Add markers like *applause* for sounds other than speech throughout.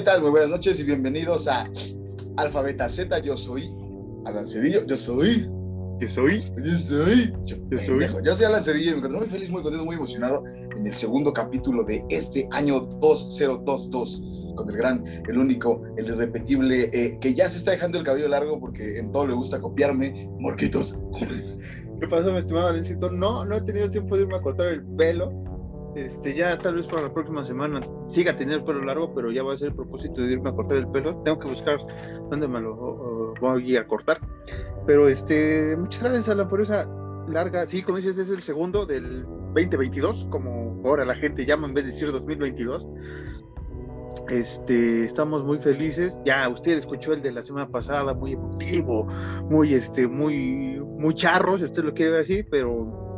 ¿Qué tal? Muy buenas noches y bienvenidos a Alfabeta Z. Yo soy Alan Cedillo. Yo soy. Yo soy. Yo soy. Yo soy. Yo soy Alan Cedillo me encuentro muy feliz, muy contento, muy emocionado en el segundo capítulo de este año 2022 con el gran, el único, el irrepetible, eh, que ya se está dejando el cabello largo porque en todo le gusta copiarme, Morquitos. ¿Qué pasó, mi estimado Alencito? No, no he tenido tiempo de irme a cortar el pelo. Este, ya tal vez para la próxima semana siga teniendo el pelo largo, pero ya va a ser el propósito de irme a cortar el pelo. Tengo que buscar dónde me lo voy a cortar. Pero este, muchas gracias, Alan, por esa larga. Sí, como dices, es el segundo del 2022, como ahora la gente llama en vez de decir 2022. Este, estamos muy felices. Ya usted escuchó el de la semana pasada, muy emotivo, muy, este, muy, muy charro, si usted lo quiere ver así, pero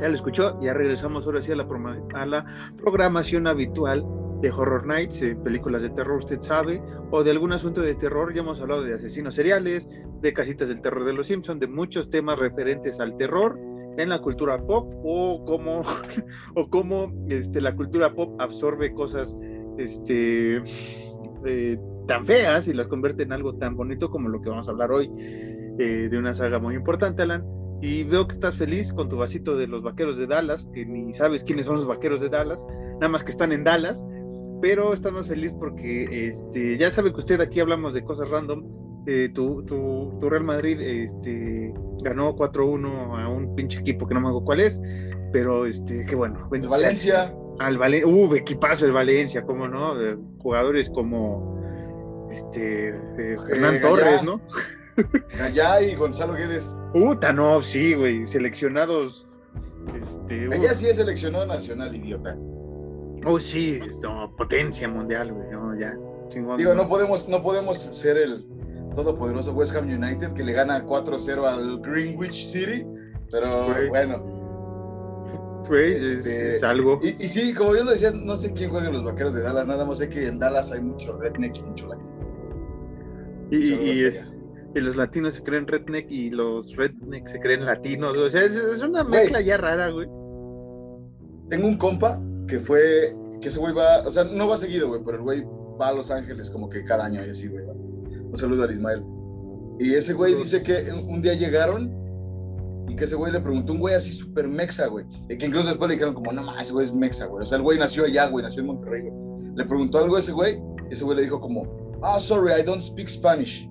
ya lo escuchó. Ya regresamos ahora sí a la, programación habitual de Horror Nights, películas de terror, usted sabe, o de algún asunto de terror. Ya hemos hablado de asesinos seriales, de casitas del terror de los Simpsons, de muchos temas referentes al terror en la cultura pop o cómo, *laughs* o cómo este, la cultura pop absorbe cosas este, eh, tan feas y las convierte en algo tan bonito como lo que vamos a hablar hoy, eh, de una saga muy importante, Alan. Y veo que estás feliz con tu vasito de los vaqueros de Dallas, que ni sabes quiénes son los vaqueros de Dallas, nada más que están en Dallas, pero estás más feliz porque este, ya sabe que usted aquí hablamos de cosas random. Eh, tu, tu, tu, Real Madrid este, ganó 4-1 a un pinche equipo que no me acuerdo cuál es, pero este, qué bueno. bueno Valencia al Valencia, uh, equipazo el Valencia, cómo no, jugadores como este eh, Hernán eh, Torres, ¿no? Gallá y Gonzalo Guedes. Puta, no, sí, güey, seleccionados. Este, Gallá sí es seleccionado nacional, idiota. Oh, sí, no, potencia mundial, güey, no, ya. Digo, no podemos, no podemos ser el todopoderoso West Ham United que le gana 4-0 al Greenwich City, pero bueno este, es, algo. Y, sí, como yo lo decía, no sé quién juega en los vaqueros de Dallas, nada más sé que en Dallas hay mucho redneck y mucho latino. Y, los latinos se creen redneck y los redneck se creen latinos. O sea, es, una mezcla ya rara, güey. Tengo un compa que fue, que ese güey va, o sea, no va seguido, güey, pero el güey va a Los Ángeles como que cada año y así, güey. Un saludo a Ismael. Y ese güey dice que un día llegaron y que ese güey le preguntó un güey así súper mexa, güey. Y que incluso después le dijeron como, no más, ese güey es mexa, güey. O sea, el güey nació allá, güey, nació en Monterrey, güey. Le preguntó algo a ese güey, y ese güey le dijo como, ah, sorry, I don't speak Spanish.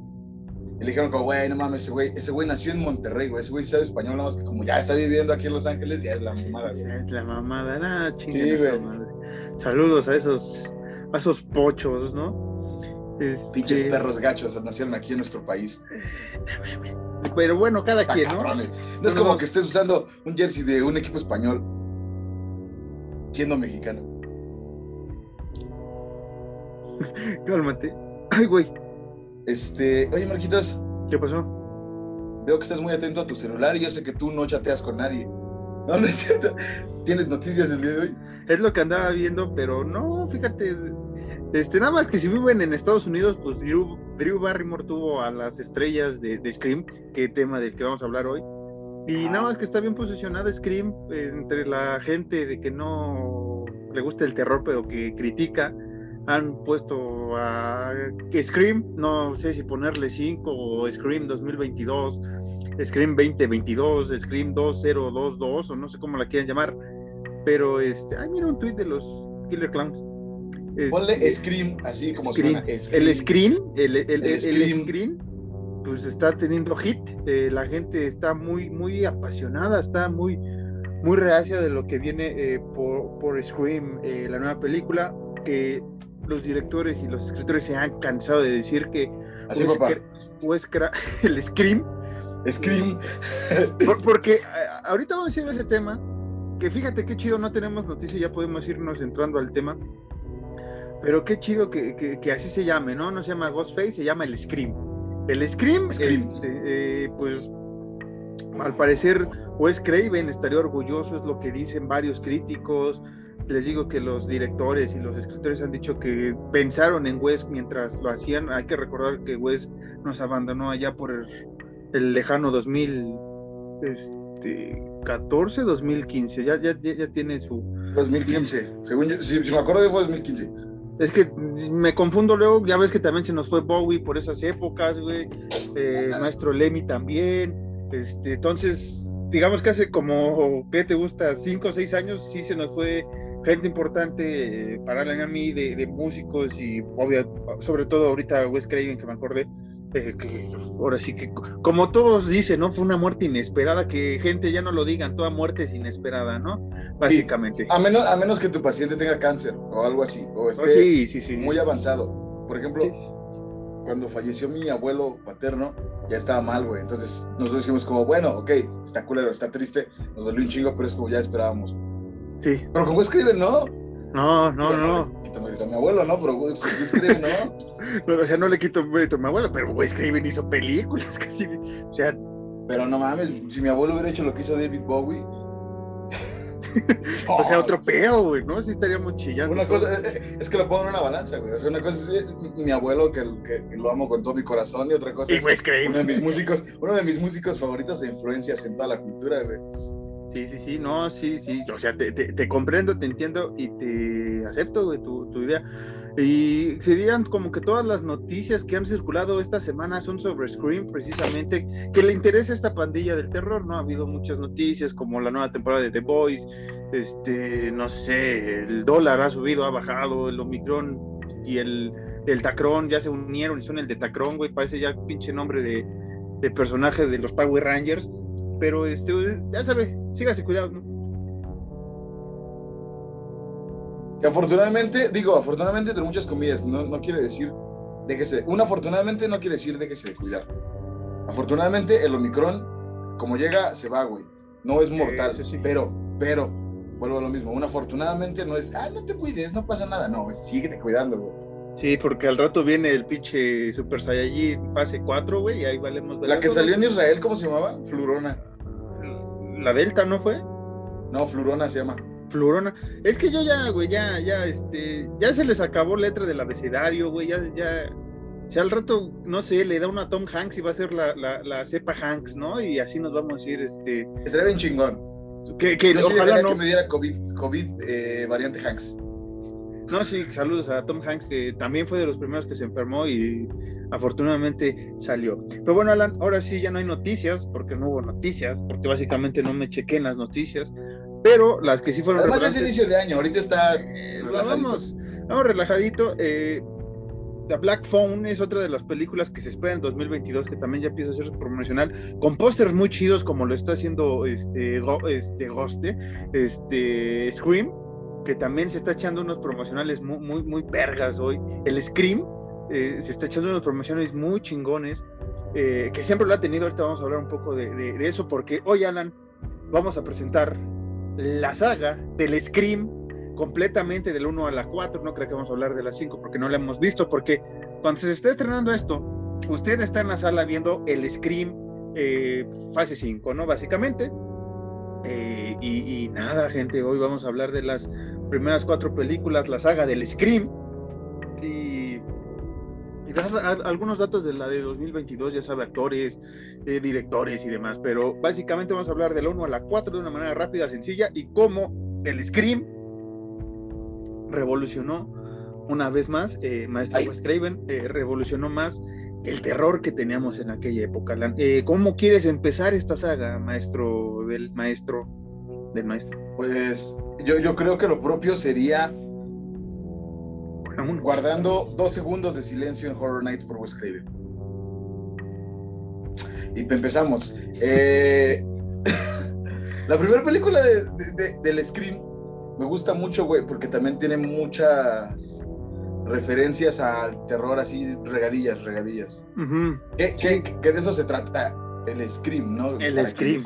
Y le dijeron como, güey, no mames, ese güey, ese güey nació en Monterrey, güey. Ese güey sabe español, nada más que como ya está viviendo aquí en Los Ángeles, ya es la mamada, güey. Es la mamada, nada, sí, güey. Saludos a esos, a esos pochos, ¿no? Este... Pinches perros gachos nacieron aquí en nuestro país. Pero bueno, cada quien, ¿no? No es como que estés usando un jersey de un equipo español siendo mexicano. *laughs* Cálmate. Ay, güey. Este, oye, Marquitos. ¿Qué pasó? Veo que estás muy atento a tu celular y yo sé que tú no chateas con nadie. No, no es cierto. ¿Tienes noticias del día de hoy? Es lo que andaba viendo, pero no, fíjate, este, nada más que si viven en Estados Unidos, pues Drew, Barrymore tuvo a las estrellas de, Scream, que tema del que vamos a hablar hoy. Y nada más que está bien posicionada Scream eh, entre la gente de que no le gusta el terror, pero que critica. Han puesto a Scream, no sé si ponerle 5 o Scream 2022, Scream 2022, Scream 2022 o no sé cómo la quieren llamar. Pero este, ay, mira un tweet de los Killer Clowns Ponle Scream, así como suena. El screen, el, el, screen. pues está teniendo hit. Eh, la gente está muy, muy apasionada, está muy, muy reacia de lo que viene eh, por, por, Scream, eh, la nueva película, que los directores y los escritores se han cansado de decir que así, *laughs* el Scream. Scream. *laughs* porque ahorita vamos a decir ese tema, que fíjate qué chido, no tenemos noticia, ya podemos irnos entrando al tema. Pero qué chido que, así se llame, ¿no? No se llama Ghostface, se llama el Scream. El Scream, Scream. Este, eh, pues al parecer Wes Craven estaría orgulloso, es lo que dicen varios críticos. Les digo que los directores y los escritores han dicho que pensaron en Wes mientras lo hacían. Hay que recordar que Wes nos abandonó allá por el, lejano 2014, 2015. Ya, ya, ya tiene su. 2015, según yo, si, me acuerdo, fue 2015. Es que me confundo luego, ya ves que también se nos fue Bowie por esas épocas, güey. Eh, maestro Lemmy también. Este, entonces, digamos que hace como, ¿qué te gusta? Cinco o seis años, sí se nos fue gente importante eh, para a mí de, de, músicos y obvio, sobre todo ahorita Wes Craven que me acordé eh, que ahora sí que como todos dicen no fue una muerte inesperada que gente ya no lo digan toda muerte es inesperada no básicamente. A menos a menos que tu paciente tenga cáncer o algo así o oh, esté sí, sí, sí. muy avanzado. Por ejemplo cuando falleció mi abuelo paterno ya estaba mal güey. Entonces nosotros dijimos como bueno ok está culero está triste nos dolió un chingo pero es como ya esperábamos Sí. Pero como escribe, ¿no? No, no, no. Quito mérito a mi abuelo, ¿no? Pero güey, escribe, ¿no? *laughs* o sea, no le quito mérito a mi abuelo, pero güey, Scriven hizo películas *laughs* casi. O sea. Pero no mames, si mi abuelo hubiera hecho lo que hizo David Bowie. *laughs* o sea, otro pedo, güey, ¿no? Sí estaríamos chillando. Una cosa, eh, eh, es que lo pongo en una balanza, güey. O sea, una cosa es mi abuelo, que, que, lo amo con todo mi corazón, y otra cosa es uno de mis músicos, uno de mis músicos favoritos e influencias en toda la cultura, güey. Sí, sí, sí, no, sí, sí, o sea, te, te, comprendo, te entiendo y te acepto güey, tu, tu, idea. Y serían como que todas las noticias que han circulado esta semana son sobre Scream, precisamente, que le interesa esta pandilla del terror, ¿no? Ha habido muchas noticias como la nueva temporada de The Boys, este, no sé, el dólar ha subido, ha bajado, el Omicron y el, el Tacron ya se unieron y son el de Tacron, güey, parece ya pinche nombre de, de personaje de los Power Rangers pero este, ya sabe, sígase cuidado, ¿no? Que afortunadamente, digo, afortunadamente entre muchas comidas, no, no quiere decir déjese, un afortunadamente no quiere decir déjese de cuidar. Afortunadamente el Omicron, como llega, se va, güey. No es mortal, pero, pero, vuelvo a lo mismo, un afortunadamente no es, ah, no te cuides, no pasa nada, no, síguete cuidando, güey. Sí, porque al rato viene el pinche Super Saiyajin fase 4, güey, y ahí valemos. La que salió en Israel, ¿cómo se llamaba? Flurona la Delta, ¿no fue? No, Flurona se llama. Flurona. Es que yo ya, güey, ya, ya, este, ya se les acabó letra del abecedario, güey, ya, ya. Si al rato, no sé, le da una a Tom Hanks y va a ser la, la, la cepa Hanks, ¿no? Y así nos vamos a ir, este. Estaría bien chingón. Que, que ojalá no. que me diera COVID, COVID eh, variante Hanks. No, sí, saludos a Tom Hanks, que también fue de los primeros que se enfermó y afortunadamente salió. Pero bueno, Alan, ahora sí ya no hay noticias, porque no hubo noticias, porque básicamente no me chequé en las noticias, pero las que sí fueron... Además es inicio de año, ahorita está... Eh, vamos, vamos relajadito. Eh, The Black Phone es otra de las películas que se espera en 2022, que también ya empieza a ser promocional, con pósters muy chidos como lo está haciendo este, este Ghoste, este Scream, que también se está echando unos promocionales muy, muy, muy vergas hoy. El Scream, eh, se está echando unos promociones muy chingones, eh, que siempre lo ha tenido, ahorita vamos a hablar un poco de, eso, porque hoy, Alan, vamos a presentar la saga del Scream completamente del 1 a la 4, no creo que vamos a hablar de la 5 porque no la hemos visto, porque cuando se está estrenando esto, usted está en la sala viendo el Scream eh, fase 5, ¿no? Básicamente. y, y, nada, gente, hoy vamos a hablar de las primeras cuatro películas, la saga del Scream. Y algunos datos de la de 2022, ya sabe, actores, eh, directores y demás, pero básicamente vamos a hablar del 1 a la 4 de una manera rápida, sencilla y cómo el Scream revolucionó una vez más, eh, Maestro Wes Craven, eh, revolucionó más el terror que teníamos en aquella época. ¿Cómo quieres empezar esta saga, maestro del maestro del maestro? Pues yo, yo creo que lo propio sería Guardando dos segundos de silencio en Horror Nights por Wes Craven. Y empezamos. Eh, *laughs* la primera película de, del Scream me gusta mucho, güey, porque también tiene muchas referencias al terror así, regadillas, regadillas. que, de eso se trata el Scream, ¿no? El Scream.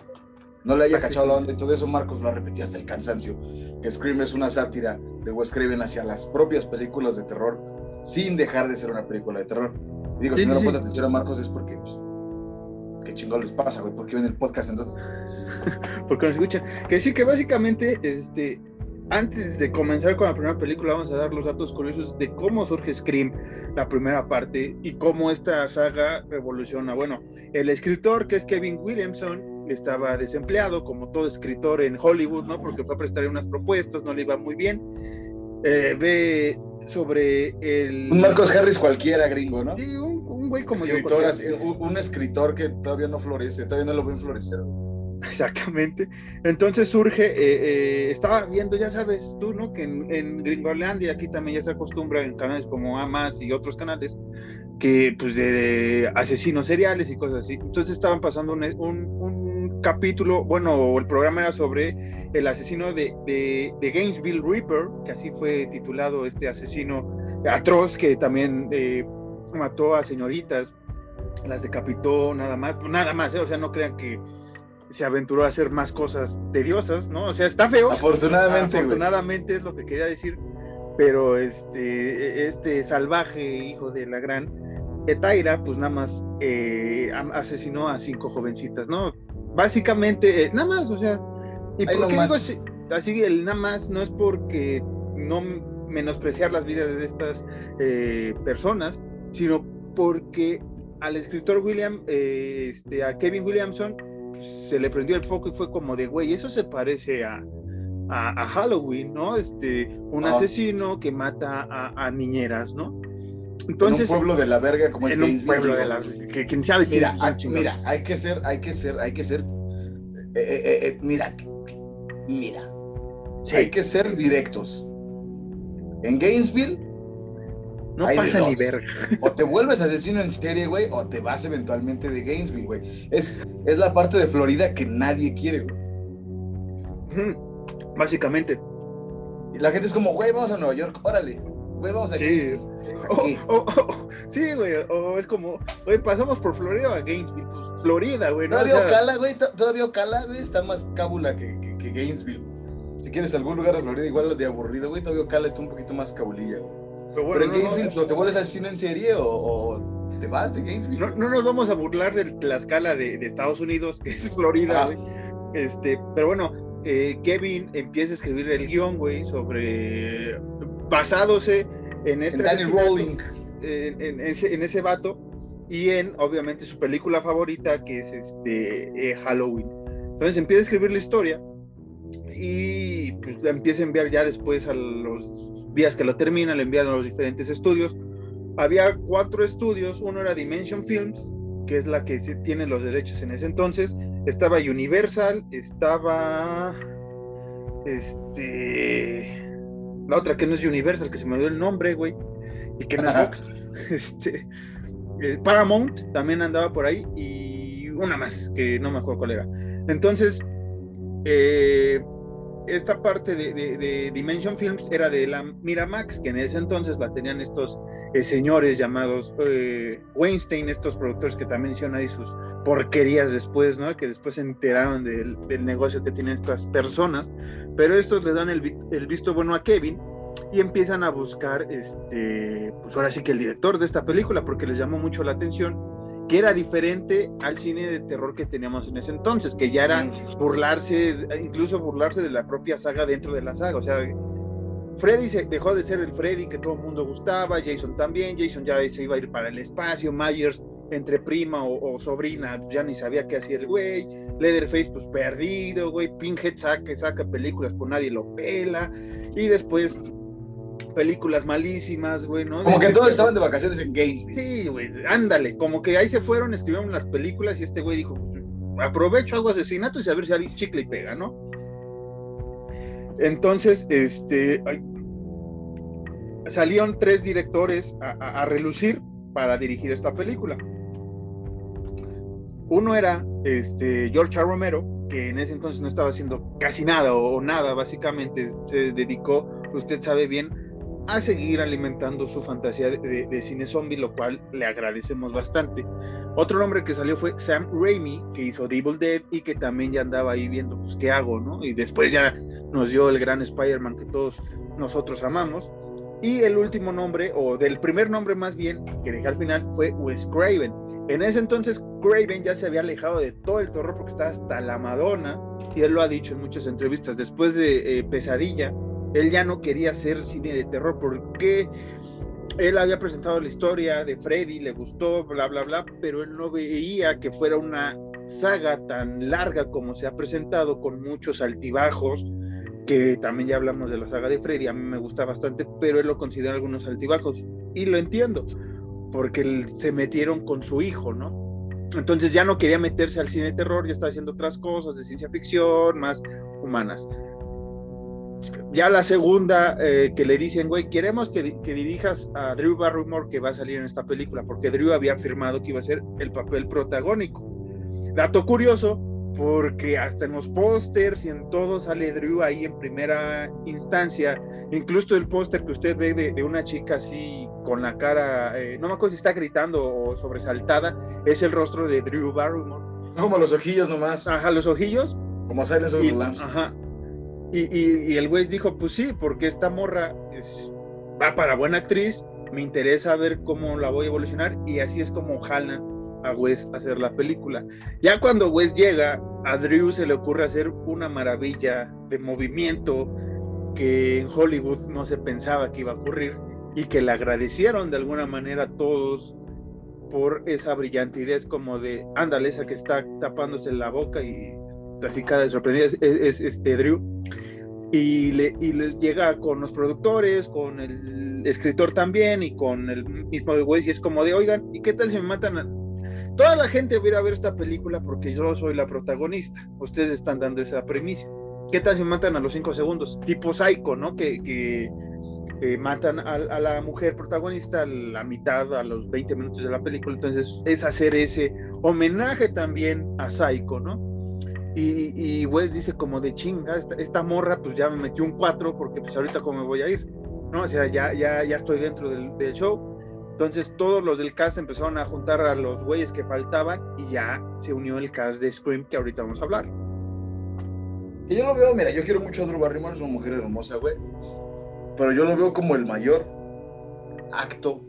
No le haya cachado la onda y todo eso, Marcos lo ha repetido hasta el cansancio. Que Scream es una sátira de Wes Craven hacia las propias películas de terror, sin dejar de ser una película de terror. digo, si no le pones atención a Marcos es porque, pues, qué chingón les pasa, güey, porque ven el podcast entonces. *laughs* porque nos escuchan. Que sí, que básicamente, este, antes de comenzar con la primera película, vamos a dar los datos curiosos de cómo surge Scream, la primera parte, y cómo esta saga revoluciona. Bueno, el escritor, que es Kevin Williamson, estaba desempleado, como todo escritor en Hollywood, ¿no? Porque fue a prestar unas propuestas, no le iba muy bien. Eh, ve sobre el... Un Marcos Harris cualquiera, gringo, ¿no? Sí, un, güey como escritor, yo. un, escritor que todavía no florece, todavía no lo ven florecer. Exactamente. Entonces surge, eh, eh, estaba viendo, ya sabes tú, ¿no? Que en, en y aquí también ya se acostumbra en canales como Amas y otros canales, que pues de, asesinos seriales y cosas así. Entonces estaban pasando un, un, capítulo, bueno, el programa era sobre el asesino de, de, de, Gainesville Reaper, que así fue titulado este asesino atroz que también eh, mató a señoritas, las decapitó nada más, nada más, o sea, no crean que se aventuró a hacer más cosas tediosas, ¿no? O sea, está feo. Afortunadamente. Afortunadamente es lo que quería decir. Pero este, este salvaje hijo de la gran Etaira, pues nada más eh, asesinó a cinco jovencitas, ¿no? Básicamente, eh, nada más, o sea. ¿Y por qué digo así? así? El nada más no es porque no menospreciar las vidas de estas eh, personas, sino porque al escritor William, este, a Kevin Williamson, se le prendió el foco y fue como de, güey, eso se parece a, a, Halloween, ¿no? Este, un asesino que mata a, niñeras, ¿no? Entonces, en un pueblo de la verga como es en un pueblo de la que quién sabe mira, mira, hay que ser, hay que ser, hay que ser, eh, eh, eh, mira, mira, hay que ser directos. En Gainesville no pasa ni verga. O te vuelves asesino en serie, güey, o te vas eventualmente de Gainesville, güey. Es, es la parte de Florida que nadie quiere, güey. Básicamente. Y la gente es como, güey, vamos a Nueva York, órale. Güey, vamos a Sí. *laughs* sí, güey. O es como, güey, pasamos por Florida a Gainesville. Pues Florida, güey. ¿no? Todavía Ocala, güey. Todavía Ocala, güey, está más cábula que, que, Gainesville. Si quieres algún lugar de Florida igual de aburrido, güey, todavía Ocala está un poquito más cabulilla, güey. Pero, bueno, en Gainesville, o te vuelves a cine en serie o, te vas de Gainesville. No, no, nos vamos a burlar de la escala de, de Estados Unidos, que es Florida, güey. Este, pero bueno, eh, Kevin empieza a escribir el guion, güey, sobre. Basándose en este. En En, ese, en ese vato y en, obviamente, su película favorita, que es este eh, Halloween. Entonces empieza a escribir la historia y pues, la empieza a enviar ya después a los días que lo termina, le envían a los diferentes estudios. Había cuatro estudios, uno era Dimension Films, que es la que tiene los derechos en ese entonces, estaba Universal, estaba este la otra que no es Universal, que se me dio el nombre, güey, y que no es Fox, *laughs* este eh, Paramount también andaba por ahí y una más que no me acuerdo cuál era. Entonces, eh, esta parte de, Dimension Films era de la Miramax, que en ese entonces la tenían estos eh, señores llamados eh, Weinstein, estos productores que también hicieron ahí sus porquerías después, ¿no? Que después se enteraron del, negocio que tienen estas personas, pero estos les dan el, el, visto bueno a Kevin y empiezan a buscar, este, pues ahora sí que el director de esta película, porque les llamó mucho la atención que era diferente al cine de terror que teníamos en ese entonces, que ya era burlarse, incluso burlarse de la propia saga dentro de la saga, o sea, Freddy se dejó de ser el Freddy que todo el mundo gustaba, Jason también, Jason ya se iba a ir para el espacio, Myers entre prima o, sobrina, ya ni sabía qué hacía el güey, Leatherface pues perdido, güey, Pinhead saca, saca películas, pues nadie lo pela, y después películas malísimas, güey, ¿no? Como que todos estaban de vacaciones en Gainesville. Sí, güey, ándale, como que ahí se fueron, escribieron las películas y este güey dijo, aprovecho, hago asesinatos y a ver si alguien chicle y pega, ¿no? Entonces, este, salieron tres directores a, relucir para dirigir esta película. Uno era este, George A. Romero, que en ese entonces no estaba haciendo casi nada o nada, básicamente se dedicó, usted sabe bien, a seguir alimentando su fantasía de, cine zombie, lo cual le agradecemos bastante. Otro nombre que salió fue Sam Raimi, que hizo Devil Dead y que también ya andaba ahí viendo, pues, ¿qué hago, no? Y después ya nos dio el gran Spider-Man que todos nosotros amamos. Y el último nombre, o del primer nombre más bien, que dejé al final, fue Wes Craven. En ese entonces, Craven ya se había alejado de todo el terror porque estaba hasta la Madonna, y él lo ha dicho en muchas entrevistas. Después de eh, Pesadilla, él ya no quería hacer cine de terror porque él había presentado la historia de Freddy, le gustó, bla, bla, bla, pero él no veía que fuera una saga tan larga como se ha presentado, con muchos altibajos, que también ya hablamos de la saga de Freddy, a mí me gusta bastante, pero él lo considera algunos altibajos. Y lo entiendo, porque se metieron con su hijo, ¿no? Entonces ya no quería meterse al cine de terror, ya estaba haciendo otras cosas de ciencia ficción, más humanas. Ya la segunda eh, que le dicen, güey, queremos que, que, dirijas a Drew Barrymore que va a salir en esta película, porque Drew había afirmado que iba a ser el papel protagónico. Dato curioso, porque hasta en los pósters y en todo sale Drew ahí en primera instancia. Incluso el póster que usted ve de, una chica así con la cara, eh, no me acuerdo si está gritando o sobresaltada, es el rostro de Drew Barrymore. Como los ojillos nomás. Ajá, los ojillos. Como esos Lamps. Ajá. Y, el güey dijo, pues sí, porque esta morra es, va para buena actriz, me interesa ver cómo la voy a evolucionar y así es como jalan a Wes hacer la película. Ya cuando Wes llega, a Drew se le ocurre hacer una maravilla de movimiento que en Hollywood no se pensaba que iba a ocurrir y que le agradecieron de alguna manera a todos por esa. Es como de, ándale, esa que está tapándose la boca y así cara sorprendida, es, este Drew. Y le, y le, llega con los productores, con el escritor también y con el mismo Wes y es como de, oigan, ¿y qué tal si me matan Toda la gente va a a ver esta película porque yo soy la protagonista. Ustedes están dando esa premisa. ¿Qué tal si matan a los cinco segundos? Tipo Psycho, ¿no? Que, eh, matan a, la mujer protagonista a la mitad, a los 20 minutos de la película. Entonces es hacer ese homenaje también a Psycho, ¿no? Y, y Wes dice como de chinga, esta, morra pues ya me metió un 4 porque pues ahorita cómo me voy a ir, ¿no? O sea, ya, ya, ya estoy dentro del, del show entonces todos los del cast empezaron a juntar a los güeyes que faltaban y ya se unió el cast de Scream que ahorita vamos a hablar. Y yo lo veo, mira, yo quiero mucho a Drew Barrymore, es una mujer hermosa, güey. Pero yo lo veo como el mayor acto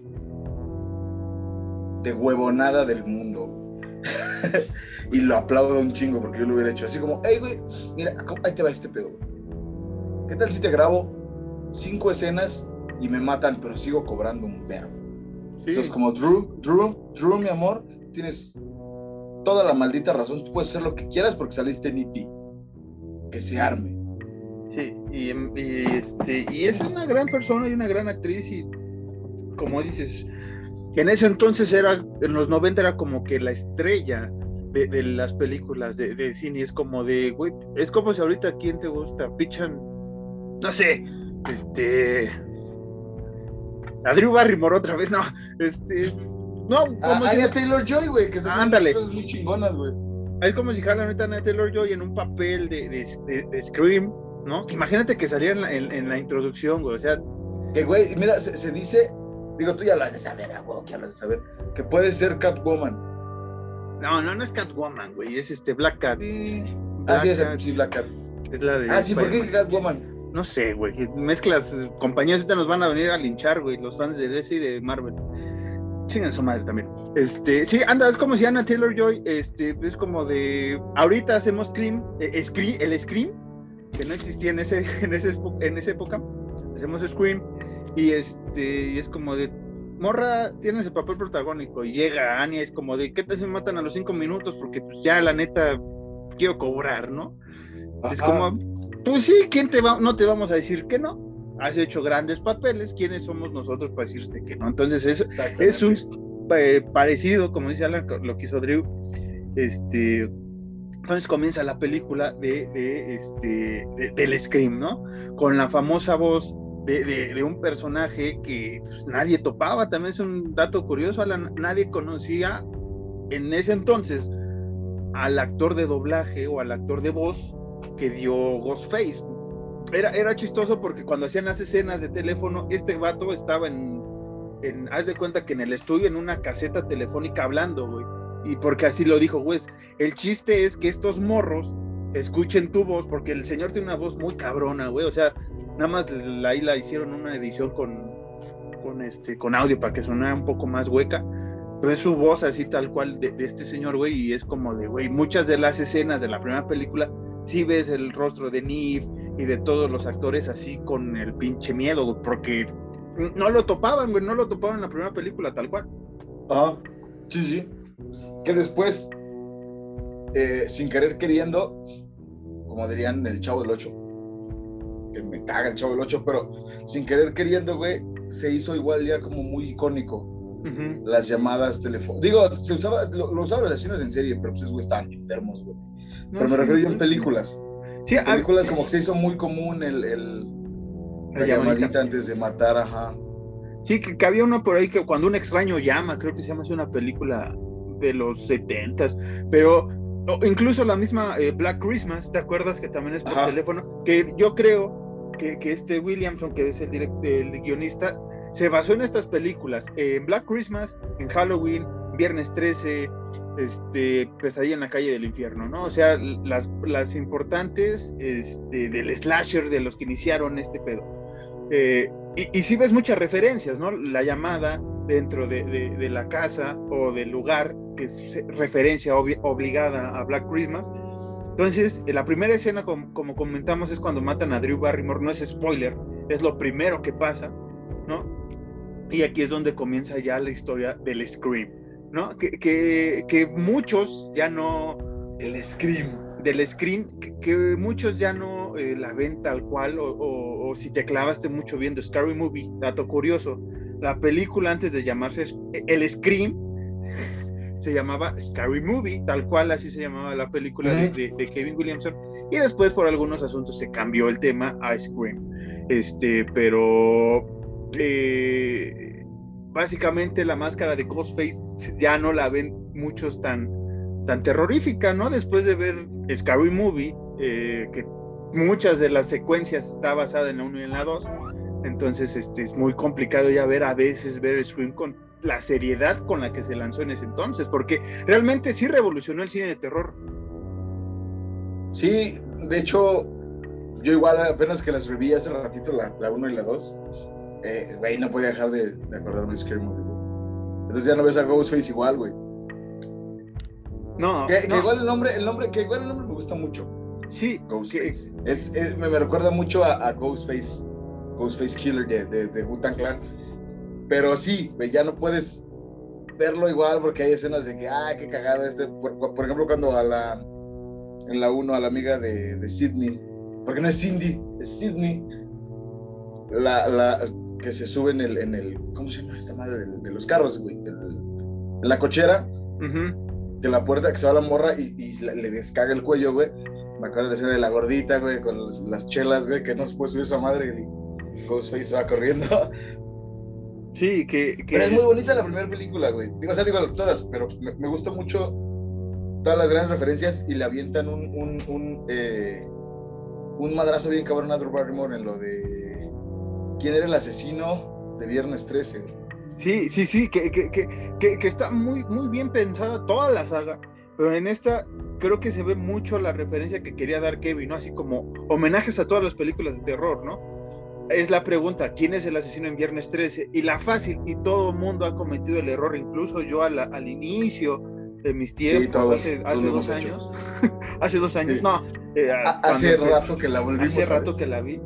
de huevonada del mundo. *laughs* y lo aplaudo un chingo porque yo lo hubiera hecho. Así como, hey, güey, mira, ahí te va este pedo, ¿Qué tal si te grabo cinco escenas y me matan, pero sigo cobrando un perro? Entonces, como Drew, Drew, Drew, mi amor, tienes toda la maldita razón. Tú puedes hacer lo que quieras porque saliste en E.T. Que se arme. Sí, y, este, y es una gran persona y una gran actriz. Y como dices, en ese entonces era, en los 90 era como que la estrella de, las películas de, de, cine. Es como de, güey, es como si ahorita, ¿quién te gusta? Fichan, no sé, este a Drew Barrymore otra vez, no, este, no, como si... Taylor Joy, güey, que está haciendo cosas muy chingonas, güey. Es como si jalan a Taylor Joy en un papel de, de, de, Scream, ¿no? Que imagínate que saliera en la, introducción, güey, o sea... Que, güey, mira, se, dice, digo, tú ya lo has de saber, ah, güey, que hablas de saber, que puede ser Catwoman. No, no, no es Catwoman, güey, es este Black Cat. ah, sí, es, sí, Black Cat. Es la de... Ah, sí, ¿por qué Catwoman? No sé, güey, mezclas, compañías ahorita nos van a venir a linchar, güey, los fans de DC y de Marvel. Chingan su madre también. Este, sí, anda, es como si Anna Taylor Joy, este, es como de, ahorita hacemos Scream, eh, Scream el Scream, que no existía en ese, *laughs* en ese, en esa época, hacemos Scream, y este, y es como de, morra, tienes el papel protagónico, y llega Anya, es como de, ¿qué te se matan a los cinco minutos? Porque pues ya la neta quiero cobrar, ¿no? Es como, pues sí, ¿quién te va, no te vamos a decir que no? Has hecho grandes papeles, ¿quiénes somos nosotros para decirte que no? Entonces es, es un eh, parecido, como dice Alan, lo que hizo Drew. Este, entonces comienza la película de, de este, del Scream, ¿no? Con la famosa voz de, de, un personaje que pues, nadie topaba, también es un dato curioso, Alan, nadie conocía en ese entonces al actor de doblaje o al actor de voz que dio Ghostface. Era, era chistoso porque cuando hacían las escenas de teléfono, este vato estaba en, en, haz de cuenta que en el estudio, en una caseta telefónica hablando, güey. Y porque así lo dijo, güey. El chiste es que estos morros escuchen tu voz, porque el señor tiene una voz muy cabrona, güey. O sea, nada más ahí la hicieron una edición con, con, este, con audio para que sonara un poco más hueca. Pero es su voz así tal cual de, de este señor, güey. Y es como de, güey, muchas de las escenas de la primera película sí ves el rostro de Neve y de todos los actores así con el pinche miedo, porque no lo topaban, güey, no lo topaban en la primera película, tal cual. Ajá, sí, sí. Que después, eh, sin querer queriendo, como dirían el chavo del 8, me caga el Chavo del 8, pero sin querer queriendo, güey, se hizo igual ya como muy icónico. Las llamadas telefónicas. Digo, se usaba, lo, lo usaban los asesinos en serie, pero pues güey estaban enfermos, güey. Pero me refiero yo en películas. Sí, en películas como que se hizo muy común el, el la, llamadita antes de matar, ajá. Sí, que, que, había uno por ahí que cuando un extraño llama, creo que se llama así una película de los setentas, pero incluso la misma eh, Black Christmas, ¿te acuerdas que también es por teléfono? Que yo creo que, que, este Williamson, que es el, el guionista, se basó en estas películas, en Black Christmas, en Halloween, Viernes 13, este, Pesadilla en la calle del infierno, ¿no? O sea, las, las importantes este, del slasher de los que iniciaron este pedo. Eh, y, y sí ves muchas referencias, ¿no? La llamada dentro de, de, la casa o del lugar, que es referencia obligada a Black Christmas. Entonces, la primera escena, como, como, comentamos, es cuando matan a Drew Barrymore, no es spoiler, es lo primero que pasa, ¿no? Y aquí es donde comienza ya la historia del Scream, ¿no? Que, que, que muchos ya no... El Scream. Del Scream, que, muchos ya no eh, la ven tal cual, o, o, o si te clavaste mucho viendo Scary Movie, dato curioso, la película antes de llamarse El Scream *laughs* se llamaba Scary Movie, tal cual así se llamaba la película de, Kevin Williamson, y después por algunos asuntos se cambió el tema a Scream. Este, pero eh, básicamente la máscara de Ghostface ya no la ven muchos tan, tan terrorífica, ¿no? Después de ver Scary Movie, eh, que muchas de las secuencias está basada en la 1 y en la 2, entonces este, es muy complicado ya ver a veces ver Scream con la seriedad con la que se lanzó en ese entonces, porque realmente sí revolucionó el cine de terror. Sí, de hecho, yo igual apenas que las reví hace ratito, la 1 y la 2, eh, güey, no podía dejar de, de acordarme de Scary Movie. Entonces ya no ves a Ghostface igual, güey. No, que, igual el nombre, el nombre, que igual el nombre me gusta mucho. Sí, Ghostface. Es, me, recuerda mucho a, a Ghostface, Ghostface Killer de, de, de Clan pero sí, ya no puedes verlo igual porque hay escenas de que, ah, qué cagado este. Por, ejemplo, cuando a la, en la 1 a la amiga de, de Sidney, porque no es Cindy, es Sidney, la, la, que se sube en el, en el, ¿cómo se llama esta madre? De, los carros, güey, en la cochera, de la puerta que se va la morra y, y le descaga el cuello, güey. Me acuerdo de la escena de la gordita, güey, con las chelas, güey, que no se puede subir esa madre y Ghostface va corriendo. Sí, que, Pero es muy bonita la primera película, güey. Digo, o sea, digo todas, pero me, me gusta mucho todas las grandes referencias y le avientan un, un, un, eh, un madrazo bien cabrón a Drew Barrymore en lo de quién era el asesino de Viernes 13. Sí, sí, sí, que, que, que, que, está muy, muy bien pensada toda la saga, pero en esta creo que se ve mucho la referencia que quería dar Kevin, ¿no? Así como homenajes a todas las películas de terror, ¿no? es la pregunta, ¿quién es el asesino en Viernes 13? Y la fácil, y todo el mundo ha cometido el error, incluso yo al, inicio de mis tiempos, *laughs* hace, dos años, hace dos años, no. Eh, hace rato que la volvimos Hace rato que la vi.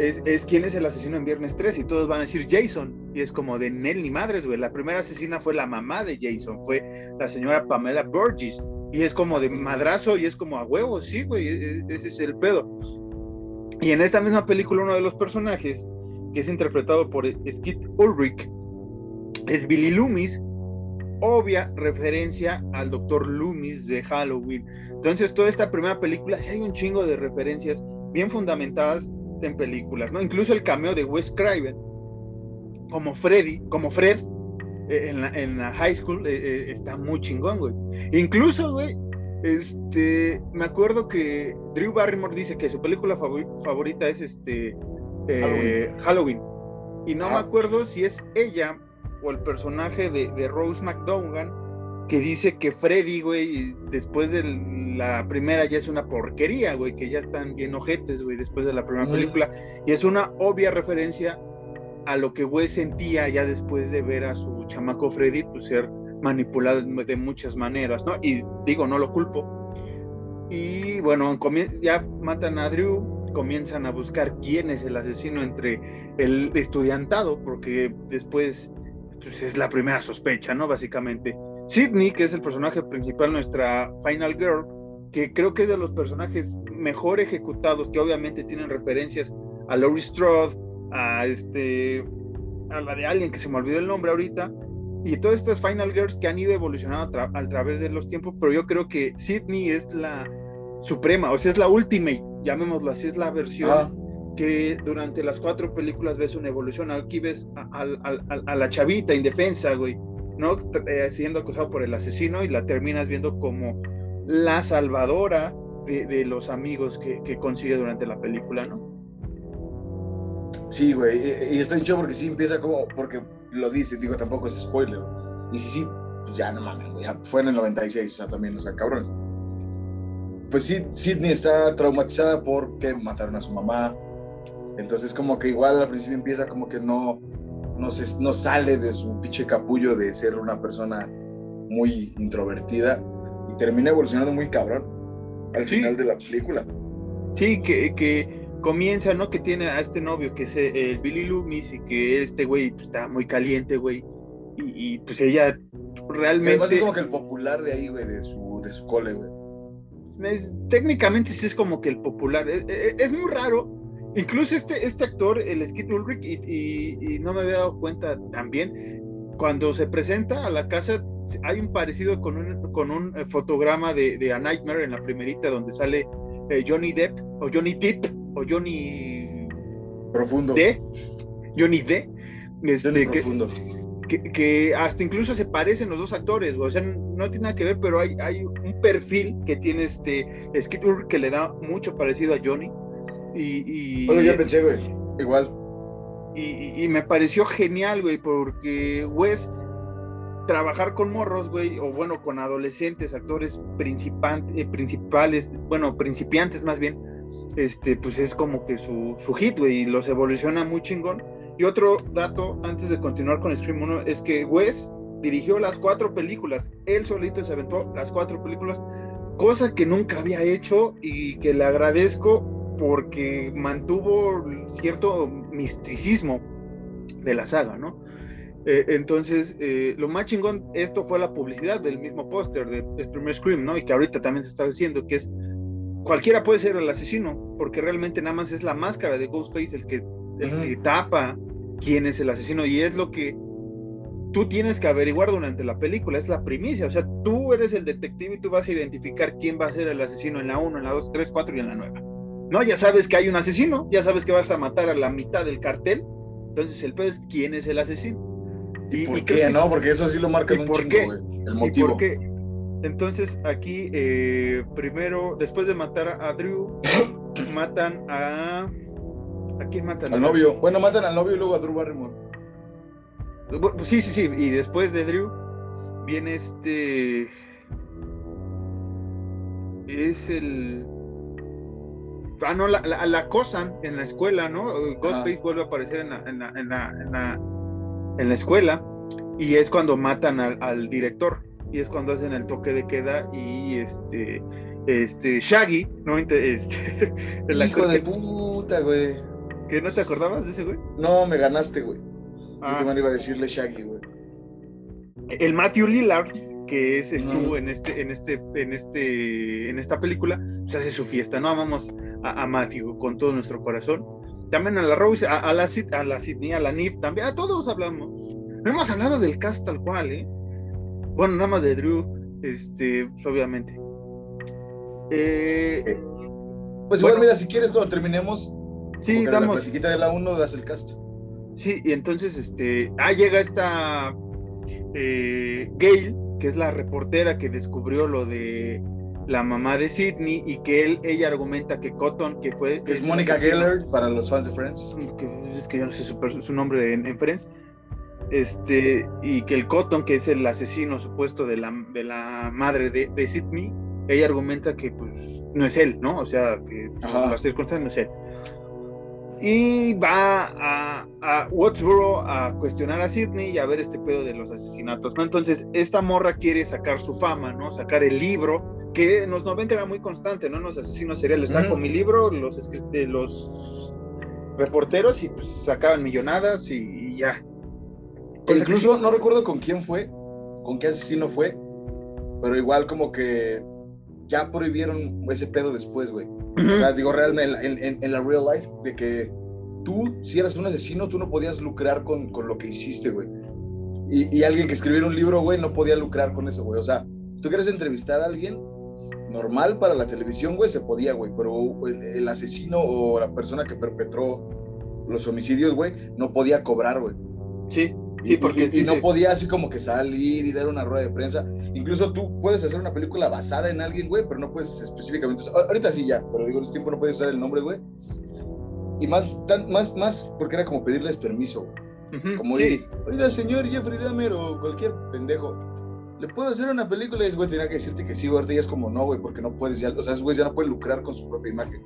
Es, es, quién es el asesino en Viernes 13 y todos van a decir Jason. Y es como de Nel ni madres, güey. La primera asesina fue la mamá de Jason, fue la señora Pamela Burgess. Y es como de madrazo y es como a huevos, sí, güey, e, e, ese es el pedo. Y en esta misma película uno de los personajes, que es interpretado por Skid Ulrich, es Billy Loomis, obvia referencia al Dr. Loomis de Halloween. Entonces, toda esta primera película, sí hay un chingo de referencias bien fundamentadas en películas, ¿no? Incluso el cameo de Wes Craven como Freddy, como Fred, eh, en la, high school, eh, eh, está muy chingón, güey. Incluso, güey, este, me acuerdo que Drew Barrymore dice que su película favorita es este eh, Halloween. Y no me acuerdo si es ella o el personaje de, Rose McDougall que dice que Freddy, güey, después de la primera ya es una porquería, güey, que ya están bien ojetes, güey, después de la primera película. Y es una obvia referencia a lo que güey sentía ya después de ver a su chamaco Freddy, pues ser manipulado de muchas maneras, ¿no? Y digo, no lo culpo. Y bueno, ya matan a Drew, comienzan a buscar quién es el asesino entre el estudiantado, porque después pues, es la primera sospecha, ¿no? Básicamente. Sidney, que es el personaje principal, nuestra Final Girl, que creo que es de los personajes mejor ejecutados, que obviamente tienen referencias a Laurie Strode, a este, a la de alguien que se me olvidó el nombre ahorita, y todas estas Final Girls que han ido evolucionando a, través de los tiempos, pero yo creo que Sydney es la suprema, o sea, es la ultimate, llamémoslo así, es la versión ah. que durante las cuatro películas ves una evolución. Aquí ves a, la chavita indefensa, güey, ¿no? Eh, siendo acusado por el asesino y la terminas viendo como la salvadora de, los amigos que, que, consigue durante la película, ¿no? Sí, güey, y, está hecho porque sí empieza como, porque lo dice, digo, tampoco es spoiler. Y sí, sí, pues ya no mames, ya fue en el 96, o sea, también, o sea, cabrones. Pues sí, Sidney está traumatizada porque mataron a su mamá. Entonces, como que igual al principio empieza como que no, no, se, no sale de su pinche capullo de ser una persona muy introvertida y termina evolucionando muy cabrón al final de la película. Sí, que, que comienza, ¿no? Que tiene a este novio que es el Billy Loomis y que este güey pues, está muy caliente, güey. Y, pues ella realmente. Además es como que el popular de ahí, güey, de su, de su cole, güey. técnicamente sí es como que el popular. Es, es, muy raro. Incluso este, este actor, el Skid Ulrich, y, y, no me había dado cuenta también, cuando se presenta a la casa, hay un parecido con un, con un eh, fotograma de, de A Nightmare en la primerita, donde sale eh, Johnny Depp o Johnny Depp o Johnny Profundo. D, Johnny D, este, Profundo. Que, hasta incluso se parecen los dos actores, o sea, no tiene nada que ver, pero hay, hay un perfil que tiene este Skid que le da mucho parecido a Johnny. Y, bueno, ya pensé, güey, igual. Y, me pareció genial, güey, porque Wes trabajar con morros, güey, o bueno, con adolescentes, actores eh, principales, bueno, principiantes más bien, este, pues es como que su, su hit, güey, y los evoluciona muy chingón. Y otro dato, antes de continuar con Scream 1, es que Wes dirigió las cuatro películas, él solito se aventó las cuatro películas, cosa que nunca había hecho y que le agradezco porque mantuvo cierto misticismo de la saga, ¿no? Eh, entonces, eh, lo más chingón, esto fue la publicidad del mismo póster de, de primer Scream, ¿no? Y que ahorita también se está diciendo que es cualquiera puede ser el asesino, porque realmente nada más es la máscara de Ghostface el que, el tapa quién es el asesino y es lo que tú tienes que averiguar durante la película, es la primicia, o sea, tú eres el detective y tú vas a identificar quién va a ser el asesino en la 1, en la 2, 3, 4 y en la 9. No, ya sabes que hay un asesino, ya sabes que vas a matar a la mitad del cartel, entonces el peor es quién es el asesino. ¿Y, por qué, no? Porque eso sí lo marca un chingo, el motivo. ¿Y por qué? Entonces aquí, eh, primero, después de matar a Drew, *coughs* matan a... ¿A quién matan? Al novio. Bueno, matan al novio y luego a Drew Barrymore. Sí, sí, sí. Y después de Drew viene este... Es el... Ah, no, la, la, acosan en la escuela, ¿no? Ghostface vuelve a aparecer en la, en la, en la, en la, escuela y es cuando matan al director y es cuando hacen el toque de queda y este este Shaggy, ¿no? Este, *laughs* el hijo de puta, güey. ¿Que no te acordabas de ese güey? No, me ganaste, güey. Ah. Yo iba a decirle Shaggy, güey. El Matthew Lillard, que es, estuvo en este, en este, en este, en esta película, pues hace su fiesta, ¿no? Amamos a, Matthew con todo nuestro corazón. También a la Rose, a, la, a la Sidney, a la Nif, también, a todos hablamos. No hemos hablado del cast tal cual, ¿eh? Bueno, nada más de Drew, este, pues, obviamente. Eh, pues igual, mira, si quieres, cuando terminemos, sí, damos. La de la 1 das el cast. Sí, y entonces, este, ah, llega esta eh, Gail, que es la reportera que descubrió lo de la mamá de Sidney y que él, ella argumenta que Cotton, que fue... Que es Mónica Geller para los fans de Friends. es que yo no sé su, nombre en, en Friends este, y que el Cotton, que es el asesino supuesto de la, de la madre de, de Sidney, ella argumenta que pues no es él, ¿no? O sea, que las circunstancias no es él. Y va a, a Wattsboro a cuestionar a Sidney y a ver este pedo de los asesinatos, ¿no? Entonces, esta morra quiere sacar su fama, ¿no? Sacar el libro, que en los 90 era muy constante, ¿no? Los asesinos seriales, saco mi libro, los, de los reporteros y pues sacaban millonadas y ya, incluso no recuerdo con quién fue, con qué asesino fue, pero igual como que ya prohibieron ese pedo después, güey. O sea, digo, realmente en, la real life, de que tú, si eras un asesino, tú no podías lucrar con, con lo que hiciste, güey. Y, y, alguien que escribiera un libro, güey, no podía lucrar con eso, güey. O sea, si tú quieres entrevistar a alguien normal para la televisión, güey, se podía, güey. Pero el, asesino o la persona que perpetró los homicidios, güey, no podía cobrar, güey. Sí. Sí, porque y, no podía así como que salir y dar una rueda de prensa. Incluso tú puedes hacer una película basada en alguien, güey, pero no puedes específicamente. Ahorita sí ya, pero digo, en ese tiempo no puedes usar el nombre, güey. Y más, tan, más, más porque era como pedirles permiso, güey. como sí. oiga, señor Jeffrey Dahmer o cualquier pendejo, ¿le puedo hacer una película? Y ese güey tenía que decirte que sí, güey. Ahorita ya es como no, güey, porque no puedes ya, o sea, güey ya no puede lucrar con su propia imagen.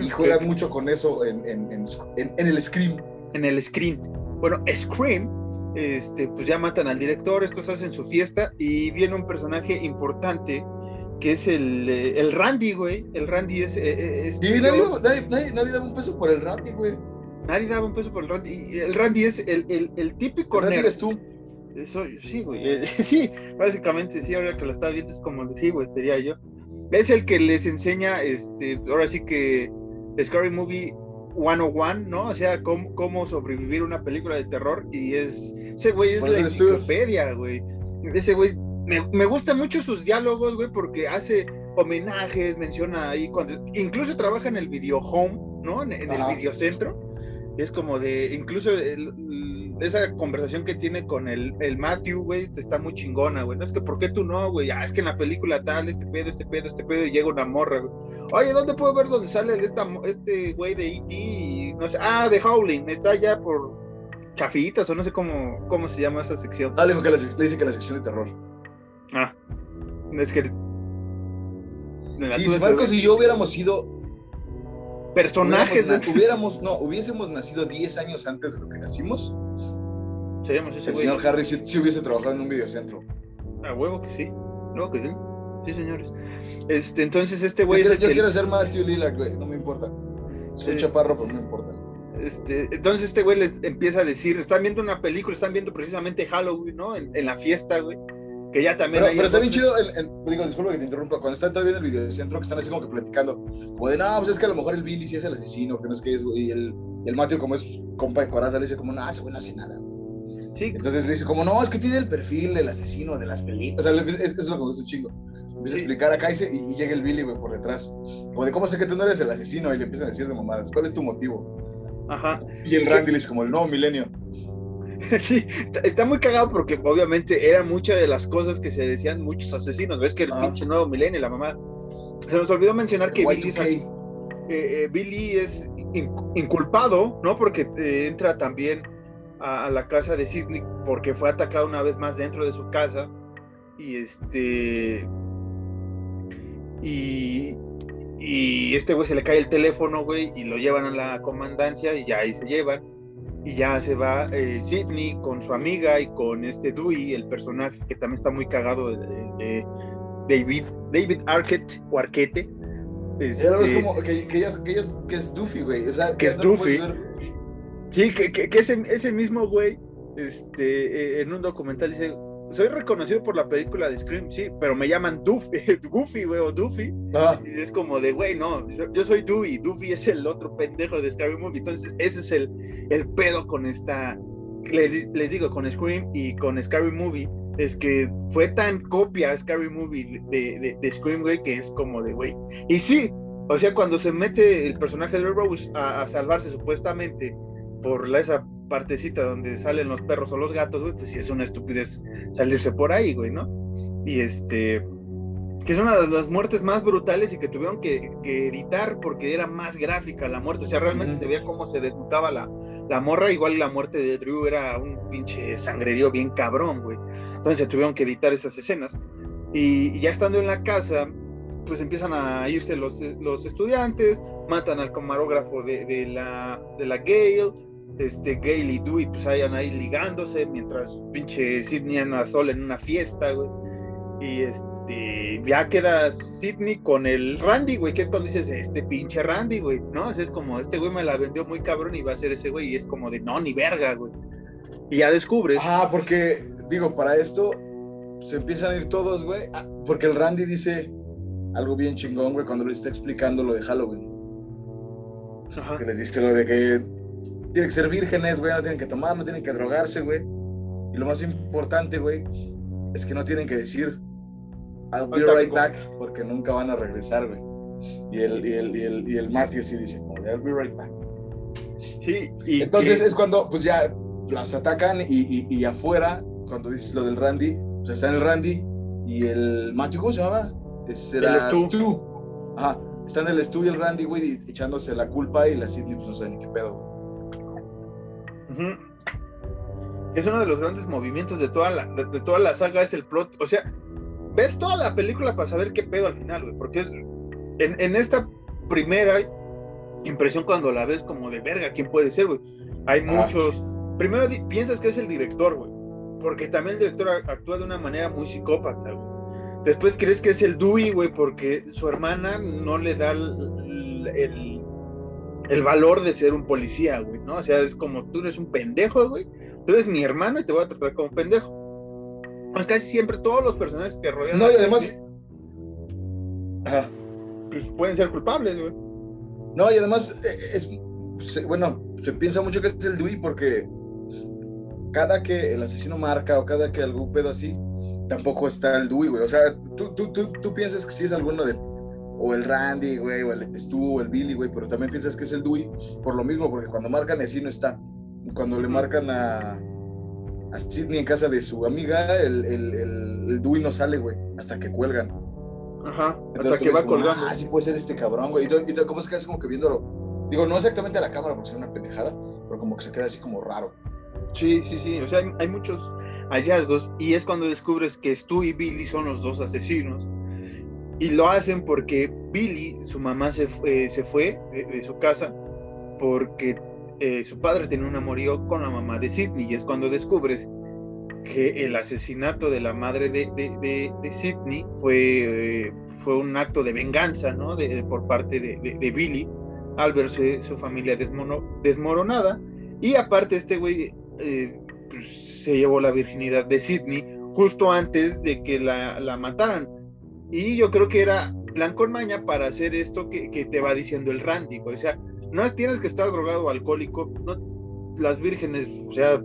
y juegan mucho con eso en, en, en, en el Scream. En el Scream. Bueno, Scream este, pues ya matan al director, estos hacen su fiesta y viene un personaje importante que es el, eh, el Randy, güey. El Randy es... Eh, eh, sí, nadie, nadie, nadie, daba un peso por el Randy, güey. Nadie daba un peso por el Randy. El Randy es el, el, el típico el eres tú. Eso, sí, güey. *laughs* Sí, básicamente, sí, ahora que lo estaba viendo es como, sí, güey, sería yo. Es el que les enseña, este, ahora sí que Scary Movie 101, ¿no? O sea, cómo, cómo sobrevivir una película de terror y es, ese güey es la enciclopedia, güey. Ese güey, me, me gustan mucho sus diálogos, güey, porque hace homenajes, menciona ahí, cuando, incluso trabaja en el video home, ¿no? En, en el videocentro. Es como de, incluso el, esa conversación que tiene con el, el Matthew, güey, está muy chingona, güey. No es que, ¿por qué tú no, güey? Ah, es que en la película tal, este pedo, este pedo, este pedo, y llega una morra, güey. Oye, ¿dónde puedo ver dónde sale esta, este güey de E.T.? No sé, ah, de Howling, está allá por Chafitas, o no sé cómo, cómo se llama esa sección. Ah, le, dice que la sección de terror. Ah, es que. Sí, si Marcos y yo hubiéramos sido personajes. Hubiéramos, no, hubiésemos nacido 10 años antes de lo que nacimos. Seríamos ese El señor Harry sí, hubiese trabajado en un videocentro. A huevo que sí. No, que sí. Sí, señores. Este, entonces este güey yo, quiero, yo quiero ser Matthew Lillard, güey, no me importa. Soy este, chaparro, pero no me importa. Este, entonces este güey les empieza a decir, están viendo una película, están viendo precisamente Halloween, ¿no? En, en la fiesta, güey que ya también pero, pero está bien chido, el, digo, disculpa que te interrumpa, cuando están todavía en el videocentro, que están así como que platicando, como de, no, pues es que a lo mejor el Billy sí es el asesino, que no es que es, y el, el Mateo como es compa de coraza, le dice como, no, ese güey no hace nada. Sí. Entonces le dice como, no, es que tiene el perfil del asesino de las películas, o sea, es, es lo que me gusta un chingo. Empieza a explicar acá y, y, llega el Billy, güey, por detrás. Como de, ¿cómo sé que tú no eres el asesino? Y le empiezan a decir de mamadas, ¿cuál es tu motivo? Ajá. Y el Randy le dice como, el nuevo milenio. Sí, está, muy cagado porque obviamente eran muchas de las cosas que se decían muchos asesinos. Ves que el pinche nuevo milenio, la mamá. Se nos olvidó mencionar que Billy, eh, eh, Billy, es inculpado, ¿no? Porque eh, entra también a, la casa de Sidney porque fue atacado una vez más dentro de su casa. Y este. Y, y este güey se le cae el teléfono, güey, y lo llevan a la comandancia y ya ahí se llevan y ya se va eh, Sidney con su amiga y con este Dewey, el personaje que también está muy cagado de, David, David Arquette o Arquete. Este, es como que, que, que, es Duffy, güey. O sea, que es Duffy. Sí, que, que, ese, ese mismo güey, este, eh, en un documental dice, soy reconocido por la película de Scream, sí, pero me llaman Duffy, *laughs* Goofy, güey, o Duffy. Ah. Y es como de, güey, no, yo soy Dewey, Duffy es el otro pendejo de Scary Movie. Entonces, ese es el, el pedo con esta, les, les, digo, con Scream y con Scary Movie, es que fue tan copia Scary Movie de, de, Scream, güey, que es como de, güey. Y sí, o sea, cuando se mete el personaje de Rose a, a salvarse supuestamente por la, esa partecita donde salen los perros o los gatos, güey, pues sí es una estupidez salirse por ahí, güey, ¿no? Y este, que es una de las muertes más brutales y que tuvieron que, editar porque era más gráfica la muerte, o sea, realmente se veía cómo se desmutaba la, la morra, igual la muerte de Drew era un pinche sangrerío bien cabrón, güey. Entonces tuvieron que editar esas escenas. Y, ya estando en la casa, pues empiezan a irse los, los estudiantes, matan al camarógrafo de, de la, de la Gale, este, Gale y Dewey pues hayan ahí ligándose, mientras pinche Sidney anda sola en una fiesta, güey. Y este, ya queda Sidney con el Randy, güey, que es cuando dices, este pinche Randy, güey, ¿no? es como, este güey me la vendió muy cabrón y va a ser ese güey, y es como de, no, ni verga, güey. Y ya descubres. Ah, porque, digo, para esto se empiezan a ir todos, güey, ah, porque el Randy dice, algo bien chingón, güey, cuando le está explicando lo de Halloween. Ajá. Que les dice lo de que tienen que ser vírgenes, güey, no tienen que tomar, no tienen que drogarse, güey. Y lo más importante, güey, es que no tienen que decir I'll be right back porque nunca van a regresar, güey. Y el, y el, y el, y el Matthew sí dice, I'll be right back. Sí, y Entonces que- es cuando pues ya las atacan y, y, y afuera, cuando dices lo del Randy, pues está en el Randy y el Matthew, ¿cómo se llamaba? El Stu. Ajá, está en el Stu y el Randy, güey, echándose la culpa y la Sidney pues no sabe ni qué pedo. güey. Es uno de los grandes movimientos de toda la, de, de toda la saga, es el plot. O sea, ves toda la película para saber qué pedo al final, güey. Porque es, en, en esta primera impresión cuando la ves como de verga, ¿quién puede ser, güey? Hay muchos. Primero piensas que es el director, güey. Porque también el director actúa de una manera muy psicópata, güey. Después crees que es el Dewey, güey, porque su hermana no le da el, el, el valor de ser un policía, güey, ¿no? O sea, es como tú eres un pendejo, güey. Tú eres mi hermano y te voy a tratar como pendejo. Pues casi siempre todos los personajes que rodean No, y además. Ajá. pues, pueden ser culpables, güey. No, y además eh, es, se- bueno, se piensa mucho que es el Dewey porque cada que el asesino marca o cada que algún pedo así, tampoco está el Dewey, güey. O sea, tú, tú, tú, tú piensas que sí es alguno de, o el Randy, güey, o el Stu, o el Billy, güey, pero también piensas que es el Dewey por lo mismo, porque cuando marcan así no está. Cuando le marcan a, a Sidney en casa de su amiga, el, el, el, el Dewey no sale, güey, hasta que cuelgan. Ajá, Entonces hasta que va como, colgando. Ah, sí puede ser este cabrón, güey. Y tú, y tú como es que hace como que viéndolo. Digo, no exactamente a la cámara porque es una pendejada, pero como que se queda así como raro. Sí, sí, sí. O sea, hay, hay muchos hallazgos y es cuando descubres que Stu y Billy son los dos asesinos. Y lo hacen porque Billy, su mamá se fue, se fue de, su casa porque eh, su padre tenía un amorío con la mamá de Sidney. Y es cuando descubres que el asesinato de la madre de, de, de- Sidney fue, eh, fue un acto de venganza, ¿no? Por parte de, Billy al verse su familia desmono- desmoronada. Y aparte este güey eh, pues, se llevó la virginidad de Sidney justo antes de que la, la mataran. Y yo creo que era plan con maña para hacer esto que, que te va diciendo el Randy. O sea, no es tienes que estar drogado o alcohólico. No, las vírgenes, o sea,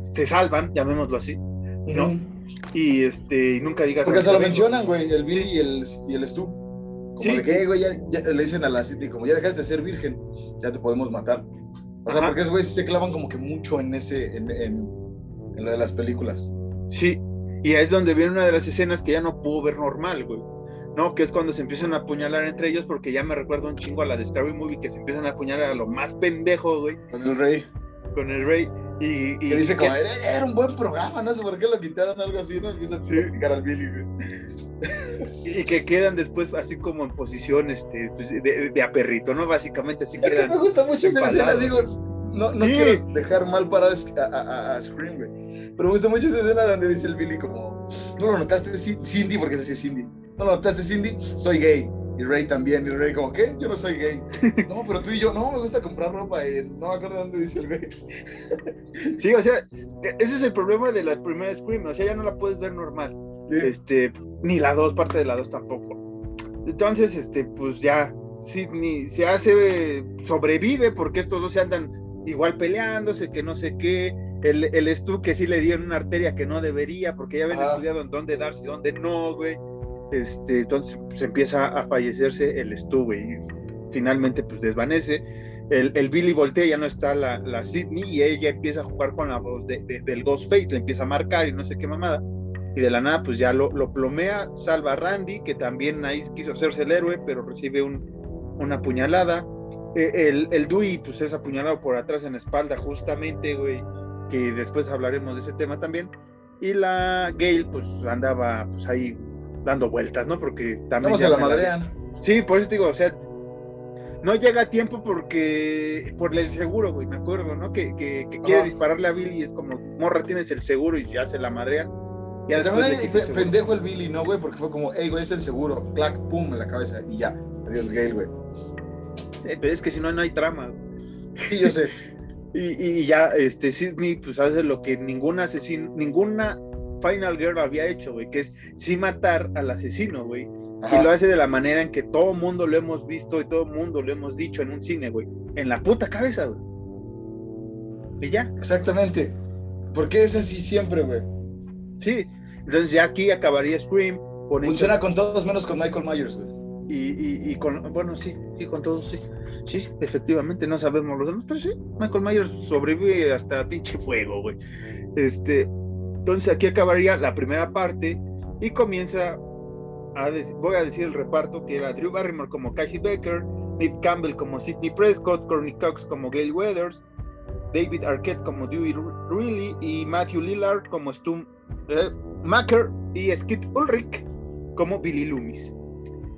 se salvan, llamémoslo así. ¿No? Y este, y nunca digas. Porque se lo mencionan, güey, el Billy y el, y el Stu. Como Sí. de que, "Eh, güey, ya, ya le dicen a la City, como ya dejaste de ser virgen, ya te podemos matar. O sea, Ajá. porque esos güeyes se clavan como que mucho en ese, en, en, en lo de las películas. Sí, y es donde viene una de las escenas que ya no puedo ver normal, güey. ¿No? Que es cuando se empiezan a apuñalar entre ellos, porque ya me recuerdo un chingo a la de Scary Movie que se empiezan a apuñalar a lo más pendejo, güey, Con el rey. con el rey. Y, y Que dice que- como, era, era un buen programa, no sé por qué lo quitaron, algo así, ¿no? Empieza a Sí. criticar al Billy, güey. y que quedan después así como en posición este, pues, de, de a perrito, ¿no? Básicamente así Es que quedan. me gusta mucho esa escena, digo, no, no Sí. quiero dejar mal parado a, a, a- a Scream, güey. Pero me gusta mucho esa escena donde dice el Billy como, no lo notaste Ci- Cindy, porque se dice Cindy. No lo notaste Cindy, soy gay. Y Ray también. Y Ray como, ¿qué? Yo no soy gay. *laughs* No, pero tú y yo, no, me gusta comprar ropa. eh, no me acuerdo dónde dice el güey. *laughs* Sí, o sea, e- ese es el problema de la primera Scream, o sea, ya no la puedes ver normal. Sí. este, ni la 2, parte de la 2 tampoco. Entonces, este, pues ya, Sidney se hace, sobrevive porque estos dos se andan igual peleándose, que no sé qué. El, el Stu que sí le dieron una arteria que no debería, porque ya habían estudiado en dónde darse y dónde no, güey. Este, entonces pues, empieza a fallecerse el Stu, güey. y finalmente, pues desvanece. El, el Billy voltea, ya no está la, la Sidney, y ella empieza a jugar con la voz de, de- del Ghostface, le empieza a marcar y no sé qué mamada y de la nada pues ya lo, lo plomea, salva a Randy, que también ahí quiso hacerse el héroe, pero recibe un, una puñalada. Eh, el, el Dewey pues es apuñalado por atrás en la espalda justamente, güey, que después hablaremos de ese tema también. Y la Gail pues andaba pues ahí dando vueltas, ¿no? Porque también... Ya a la madrean. Sí, por eso te digo, o sea, no llega a tiempo porque por el seguro, güey, me acuerdo, ¿no? Que, que, que quiere dispararle a Billy y es como, morra, tienes el seguro y ya se la madrean. Y también el pendejo el Billy, ¿no, güey? Porque fue como, hey, güey, es el seguro. Clac, pum, en la cabeza. Y ya. Adiós, Gale, güey. Eh, pero es que si no, no hay trama. güey. Sí, yo sé. *laughs* Y, y ya, este, Sidney, pues hace lo que ninguna asesino, ninguna Final Girl había hecho, güey, que es sí matar al asesino, güey. Y lo hace de la manera en que todo mundo lo hemos visto y todo mundo lo hemos dicho en un cine, güey. En la puta cabeza, güey. Y ya. Exactamente. Porque es así siempre, güey. Sí. Entonces ya aquí acabaría Scream. Funciona con todos menos con Michael Myers, güey. Y, y, con, bueno, sí, sí, con todos, sí. Sí, efectivamente, no sabemos los demás, pero sí, Michael Myers sobrevive hasta pinche fuego, güey. Este, entonces aquí acabaría la primera parte y comienza a voy a decir el reparto que era Drew Barrymore como Cassie Becker, Nick Campbell como Sidney Prescott, Courtney Cox como Gail Weathers, David Arquette como Dewey Reilly y Matthew Lillard como Stu eh, Macker y Skip Ulrich como Billy Loomis.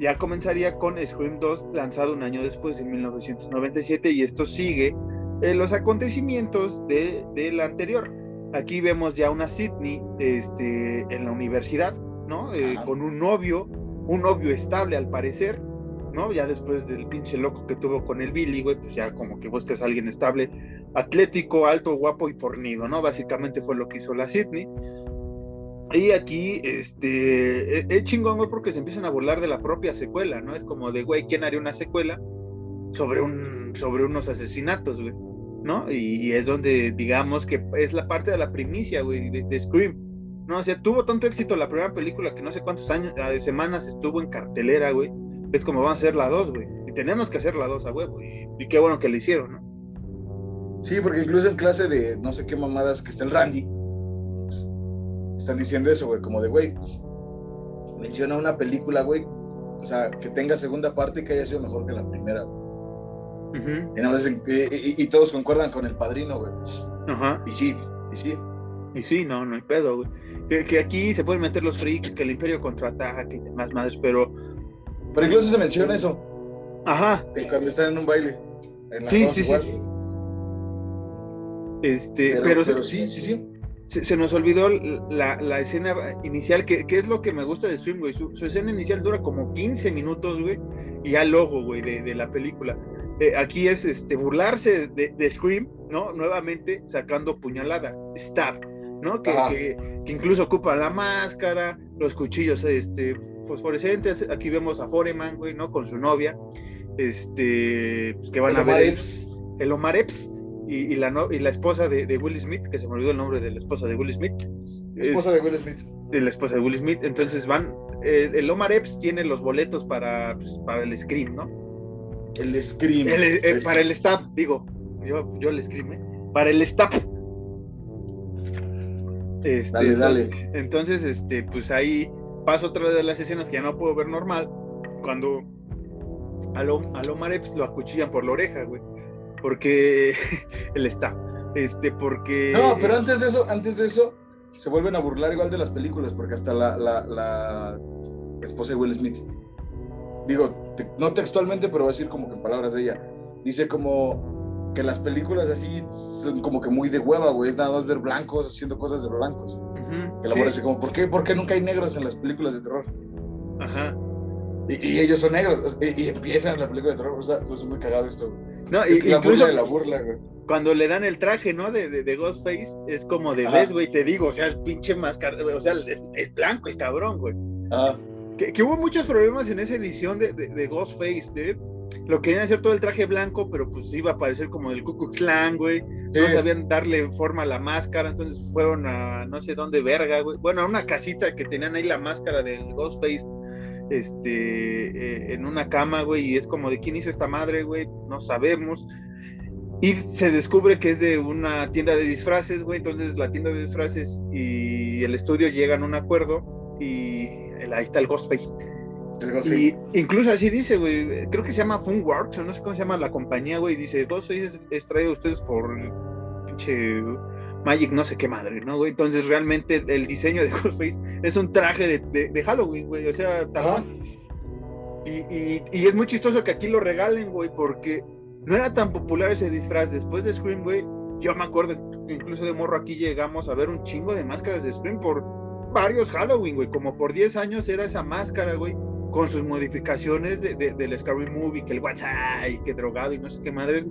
Ya comenzaría con Scream 2, lanzado un año después, en 1997, y esto sigue eh, los acontecimientos de, del anterior. Aquí vemos ya una Sidney este, en la universidad, ¿no? Eh, con un novio, un novio estable al parecer, ¿no? Ya después del pinche loco que tuvo con el Billy, güey, pues ya como que buscas a alguien estable, atlético, alto, guapo y fornido, ¿no? Básicamente fue lo que hizo la Sidney. Y aquí, este, e, es, chingón, güey, porque se empiezan a burlar de la propia secuela, ¿no? Es como de, güey, ¿quién haría una secuela sobre, un, sobre unos asesinatos, güey? ¿No? Y, es donde, digamos, que es la parte de la primicia, güey, de, Scream. ¿No? O sea, tuvo tanto éxito la primera película que no sé cuántos años, semanas estuvo en cartelera, güey. Es como van a ser la dos, güey. Y tenemos que hacer la dos a huevo. Y, y qué bueno que lo hicieron, ¿no? Sí, porque incluso en clase de no sé qué mamadas que está el Randy están diciendo eso, güey, como de, güey, menciona una película, güey, o sea, que tenga segunda parte y que haya sido mejor que la primera, y, todos concuerdan con el padrino, güey. Ajá. Y sí, y sí. Y sí, no, no hay pedo, güey. Que, aquí se pueden meter los freaks, que el imperio contraataca, que demás madres, pero... Pero incluso se menciona eso. Ajá. cuando están en un baile. sí, sí, sí. Este, pero, pero sí, sí, sí se, nos olvidó la, escena inicial, que, es lo que me gusta de Scream, güey. Su, escena inicial dura como 15 minutos, güey, y ya el logo, güey, de, la película. Eh, aquí es este, burlarse de, Scream, ¿no? Nuevamente sacando puñalada, stab, ¿no? Que, incluso ocupa la máscara, los cuchillos este, fosforescentes. Aquí vemos a Foreman, güey, ¿no? Con su novia, este, pues, que van a ver. El Omar Epps, y, la, y la esposa de, Will Smith, que se me olvidó el nombre de la esposa de Will Smith. esposa de Will Smith. la esposa de Will Smith. Entonces van, eh, el Omar Epps tiene los boletos para, pues, para el Scream, ¿no? El Scream. Eh, para el staff, digo, yo, yo el Scream, ¿eh? Para el staff. Este, dale, dale. Entonces, este, pues ahí paso otra de las escenas que ya no puedo ver normal, cuando al Omar Epps lo acuchillan por la oreja, güey porque *laughs* él está. Este, porque. No, pero antes de eso, antes de eso, se vuelven a burlar igual de las películas, porque hasta la, la, esposa de Will Smith, digo, no textualmente, pero voy a decir como que en palabras de ella, dice como que las películas así son como que muy de hueva, güey, es nada más ver blancos haciendo cosas de blancos. que la sí. como, ¿por qué, ¿por qué nunca hay negros en las películas de terror? Ajá. Y, ellos son negros, y, empiezan la película de terror, o sea, eso es muy cagado esto, no, incluso la burla, güey. Cuando le dan el traje, ¿no? De, de, Ghostface, es como de, ves, güey, te digo, o sea, el pinche máscara, o sea, es, blanco el cabrón, güey. Ah. Que, hubo muchos problemas en esa edición de, de, Ghostface, de lo querían hacer todo el traje blanco, pero pues iba a parecer como el Ku Klux Klan, güey. No sabían darle forma a la máscara, entonces fueron a no sé dónde verga, güey. Bueno, a una casita que tenían ahí la máscara del Ghostface este, eh, en una cama, güey, y es como de quién hizo esta madre, güey, no sabemos. Y se descubre que es de una tienda de disfraces, güey, entonces la tienda de disfraces y el estudio llegan a un acuerdo y ahí está el Ghostface. Y incluso así dice, güey, creo que se llama Funworks, o no sé cómo se llama la compañía, güey, dice, Ghostface es, traído a ustedes por pinche Magic no sé qué madre, ¿no, güey? Entonces realmente el diseño de *laughs* Ghostface es un traje de, Halloween, güey, o sea, tal y, y, es muy chistoso que aquí lo regalen, güey, porque no era tan popular ese disfraz. Después de Scream, güey, yo me acuerdo, incluso de morro aquí llegamos a ver un chingo de máscaras de Scream por varios Halloween, güey, como por 10 años era esa máscara, güey, con sus modificaciones de, del Scary Movie, que el WhatsApp, y que drogado y no sé qué madre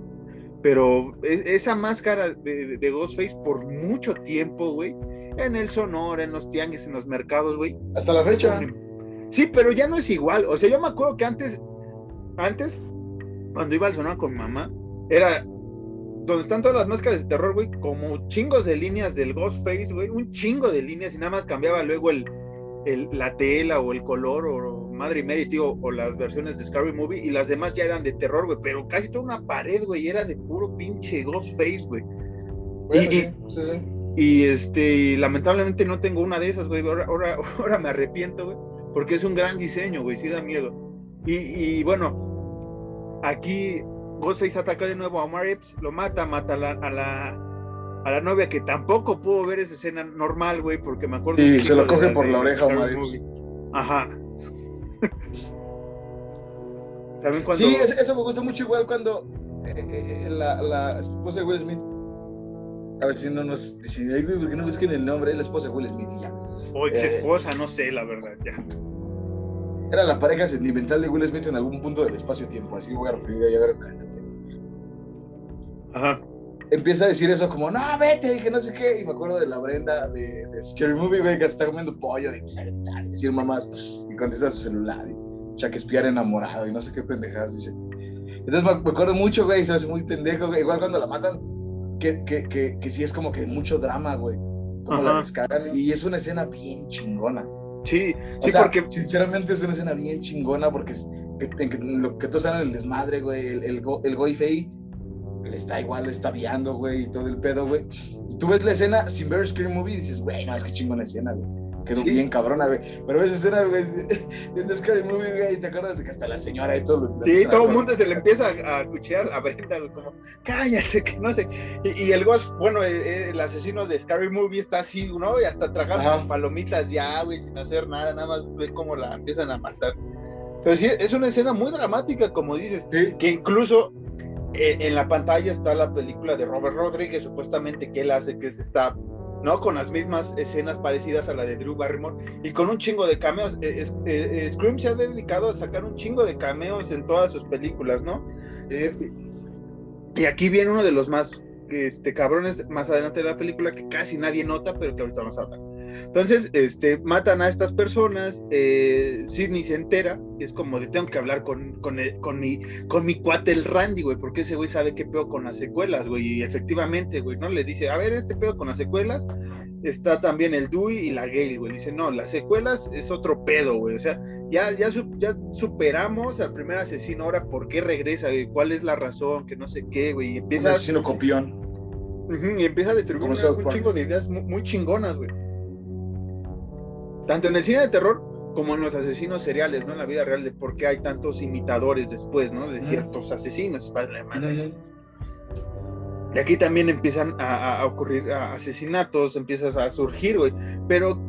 pero esa máscara de, Ghostface por mucho tiempo, güey, en el Sonora, en los tianguis, en los mercados, güey. Hasta la fecha. Sí, pero ya no es igual. O sea, yo me acuerdo que antes, antes, cuando iba al sonar con mamá, era donde están todas las máscaras de terror, güey, como chingos de líneas del Ghostface, güey, un chingo de líneas y nada más cambiaba luego el, el, la tela o el color o madre y media, tío, o las versiones de Scary Movie y las demás ya eran de terror, güey, pero casi toda una pared, güey, era de puro pinche Ghostface, güey. y, y, este, lamentablemente no tengo una de esas, güey, ahora, ahora, *laughs* ahora me arrepiento, güey, porque es un gran diseño, güey, sí da miedo. Y, y bueno, aquí Ghostface ataca de nuevo a Omar Epps, lo mata, mata a la, a la, a la novia que tampoco pudo ver esa escena normal, güey, porque me acuerdo. Sí, se lo coge por la oreja Omar Epps. Ajá. También cuando... Sí, eso me gusta mucho igual cuando eh, eh, la, la, esposa de Will Smith. A ver si no nos dicen, ay, güey, ¿por qué no busquen el nombre? la esposa de Will Smith y ya. O ex esposa, no sé, la verdad, ya era la pareja sentimental de Will Smith en algún punto del espacio-tiempo, así voy a referir a ella de repente. Ajá. Empieza a decir eso como, no, vete, y que no sé qué, y me acuerdo de la Brenda de, Scary Movie, güey, que está comiendo pollo, y a decir mamás, y contesta su celular, y Shakespeare enamorado, y no sé qué pendejadas dice. Entonces me, acuerdo mucho, güey, se me hace muy pendejo, güey, igual cuando la matan, que, que, que, que sí es como que mucho drama, güey, como la descargan, y es una escena bien chingona. Sí, sí, porque. Sinceramente es una escena bien chingona porque es, que, que, lo que todos saben el desmadre, güey, el, el, el Goy Fei le está igual, le está viando, güey, y todo el pedo, güey. Y tú ves la escena sin ver Scream Movie y dices, güey, no, es que chingona escena, güey quedó bien cabrona, güey. Pero esa escena, güey, *laughs* de Scary Movie, güey, te acuerdas de que hasta la señora y todo. Sí, todo el mundo se le empieza a, a cuchillar a Brenda, güey, como, cállate, que no sé. Y, el Ghost, bueno, el, eh, eh, el, asesino de Scary Movie está así, ¿no? Y hasta tragando palomitas ya, güey, sin hacer nada, nada más ve cómo la empiezan a matar. Pero sí, es una escena muy dramática, como dices, que incluso en, la pantalla está la película de Robert Rodríguez, supuestamente que él hace que se está ¿no? Con las mismas escenas parecidas a la de Drew Barrymore y con un chingo de cameos. Eh, eh, Scream se ha dedicado a sacar un chingo de cameos en todas sus películas, ¿no? Eh, y aquí viene uno de los más este, cabrones más adelante de la película que casi nadie nota, pero que ahorita vamos a hablar. Entonces, este, matan a estas personas, eh, Sidney se entera, es como de tengo que hablar con, con, con, mi, con mi cuate el Randy, güey, porque ese güey sabe qué pedo con las secuelas, güey, y efectivamente, güey, ¿no? Le dice, a ver, este pedo con las secuelas, está también el Dewey y la Gale, güey, dice, no, las secuelas es otro pedo, güey, o sea, ya, ya, ya superamos al primer asesino, ahora, ¿por qué regresa, güey? ¿Cuál es la razón? Que no sé qué, güey, y empieza... Un asesino copión. y empieza a distribuir un, chingo de ideas muy, muy chingonas, güey tanto en el cine de terror como en los asesinos seriales, ¿no? En la vida real, de por qué hay tantos imitadores después, ¿no? De ciertos asesinos. Y aquí también empiezan a, ocurrir asesinatos, empiezas a surgir, güey. Pero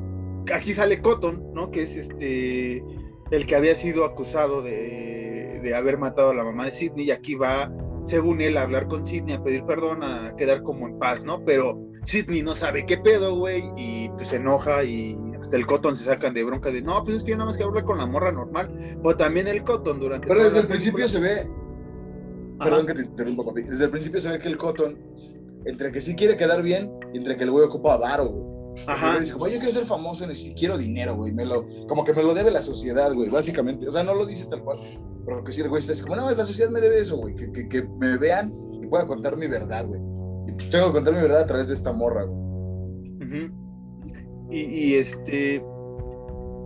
aquí sale Cotton, ¿no? Que es este el que había sido acusado de, de haber matado a la mamá de Sidney y aquí va, según él, a hablar con Sidney, a pedir perdón, a quedar como en paz, ¿no? Pero Sidney no sabe qué pedo, güey, y pues se enoja y hasta el Cotton se sacan de bronca de, no, pues es que yo nada más que hablar con la morra normal. O también el Cotton durante... Pero desde el principio se ve... Perdón que te interrumpa, papi. Desde el principio se ve que el Cotton, entre que sí quiere quedar bien, entre que el güey ocupa varo, güey. Ajá. Dice, yo quiero ser famoso, quiero dinero, güey. Me lo, como que me lo debe la sociedad, güey, básicamente. O sea, no lo dice tal cual, pero que sí el güey está como, no, la sociedad me debe eso, güey. Que, que, que, me vean y pueda contar mi verdad, güey. Y pues tengo que contar mi verdad a través de esta morra, güey. Y, este.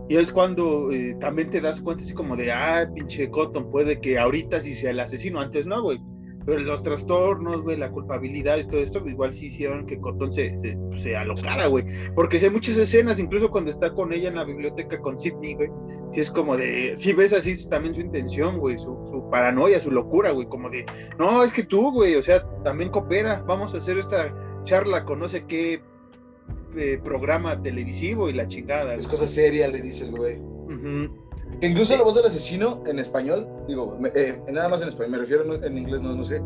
Y es cuando eh, también te das cuenta así como de, ah, pinche Cotton, puede que ahorita sí sea el asesino, antes no, güey. Pero los trastornos, güey, la culpabilidad y todo esto, igual sí hicieron que Cotton se, se, pues, se alocara, güey. Porque hay muchas escenas, incluso cuando está con ella en la biblioteca con Sidney, güey, sí es como de, sí ves así también su intención, güey, su, su paranoia, su locura, güey, como de, no, es que tú, güey, o sea, también coopera, vamos a hacer esta charla con no sé qué eh, programa televisivo y la chingada. Es cosa seria, le dice el güey. Incluso la voz del asesino en español, digo, eh, nada más en español, me refiero en inglés, no, no sé.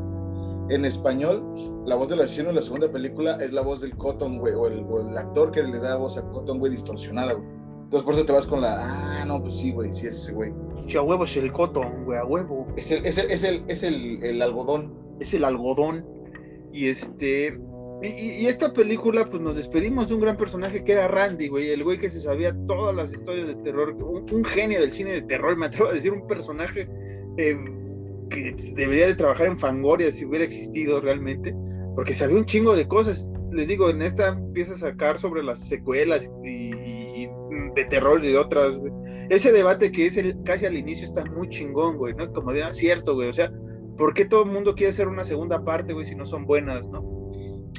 En español, la voz del asesino en la segunda película es la voz del Cotton, güey, o el, actor que le da voz a Cotton, güey, distorsionada, güey. Entonces por eso te vas con la, ah, no, pues sí, güey, sí es ese güey. a huevo es el Cotton, güey, a huevo. Es el, es el, es el, es el, el algodón. Es el algodón. Y este, Y, esta película, pues nos despedimos de un gran personaje que era Randy, güey, el güey que se sabía todas las historias de terror, un, genio del cine de terror, me atrevo a decir, un personaje eh, que debería de trabajar en Fangoria si hubiera existido realmente, porque sabía un chingo de cosas. Les digo, en esta empieza a sacar sobre las secuelas y, de terror y de otras, güey. Ese debate que es el, casi al inicio está muy chingón, güey, ¿no? Como de, ah, cierto, güey, o sea, ¿por qué todo el mundo quiere hacer una segunda parte, güey, si no son buenas, ¿no?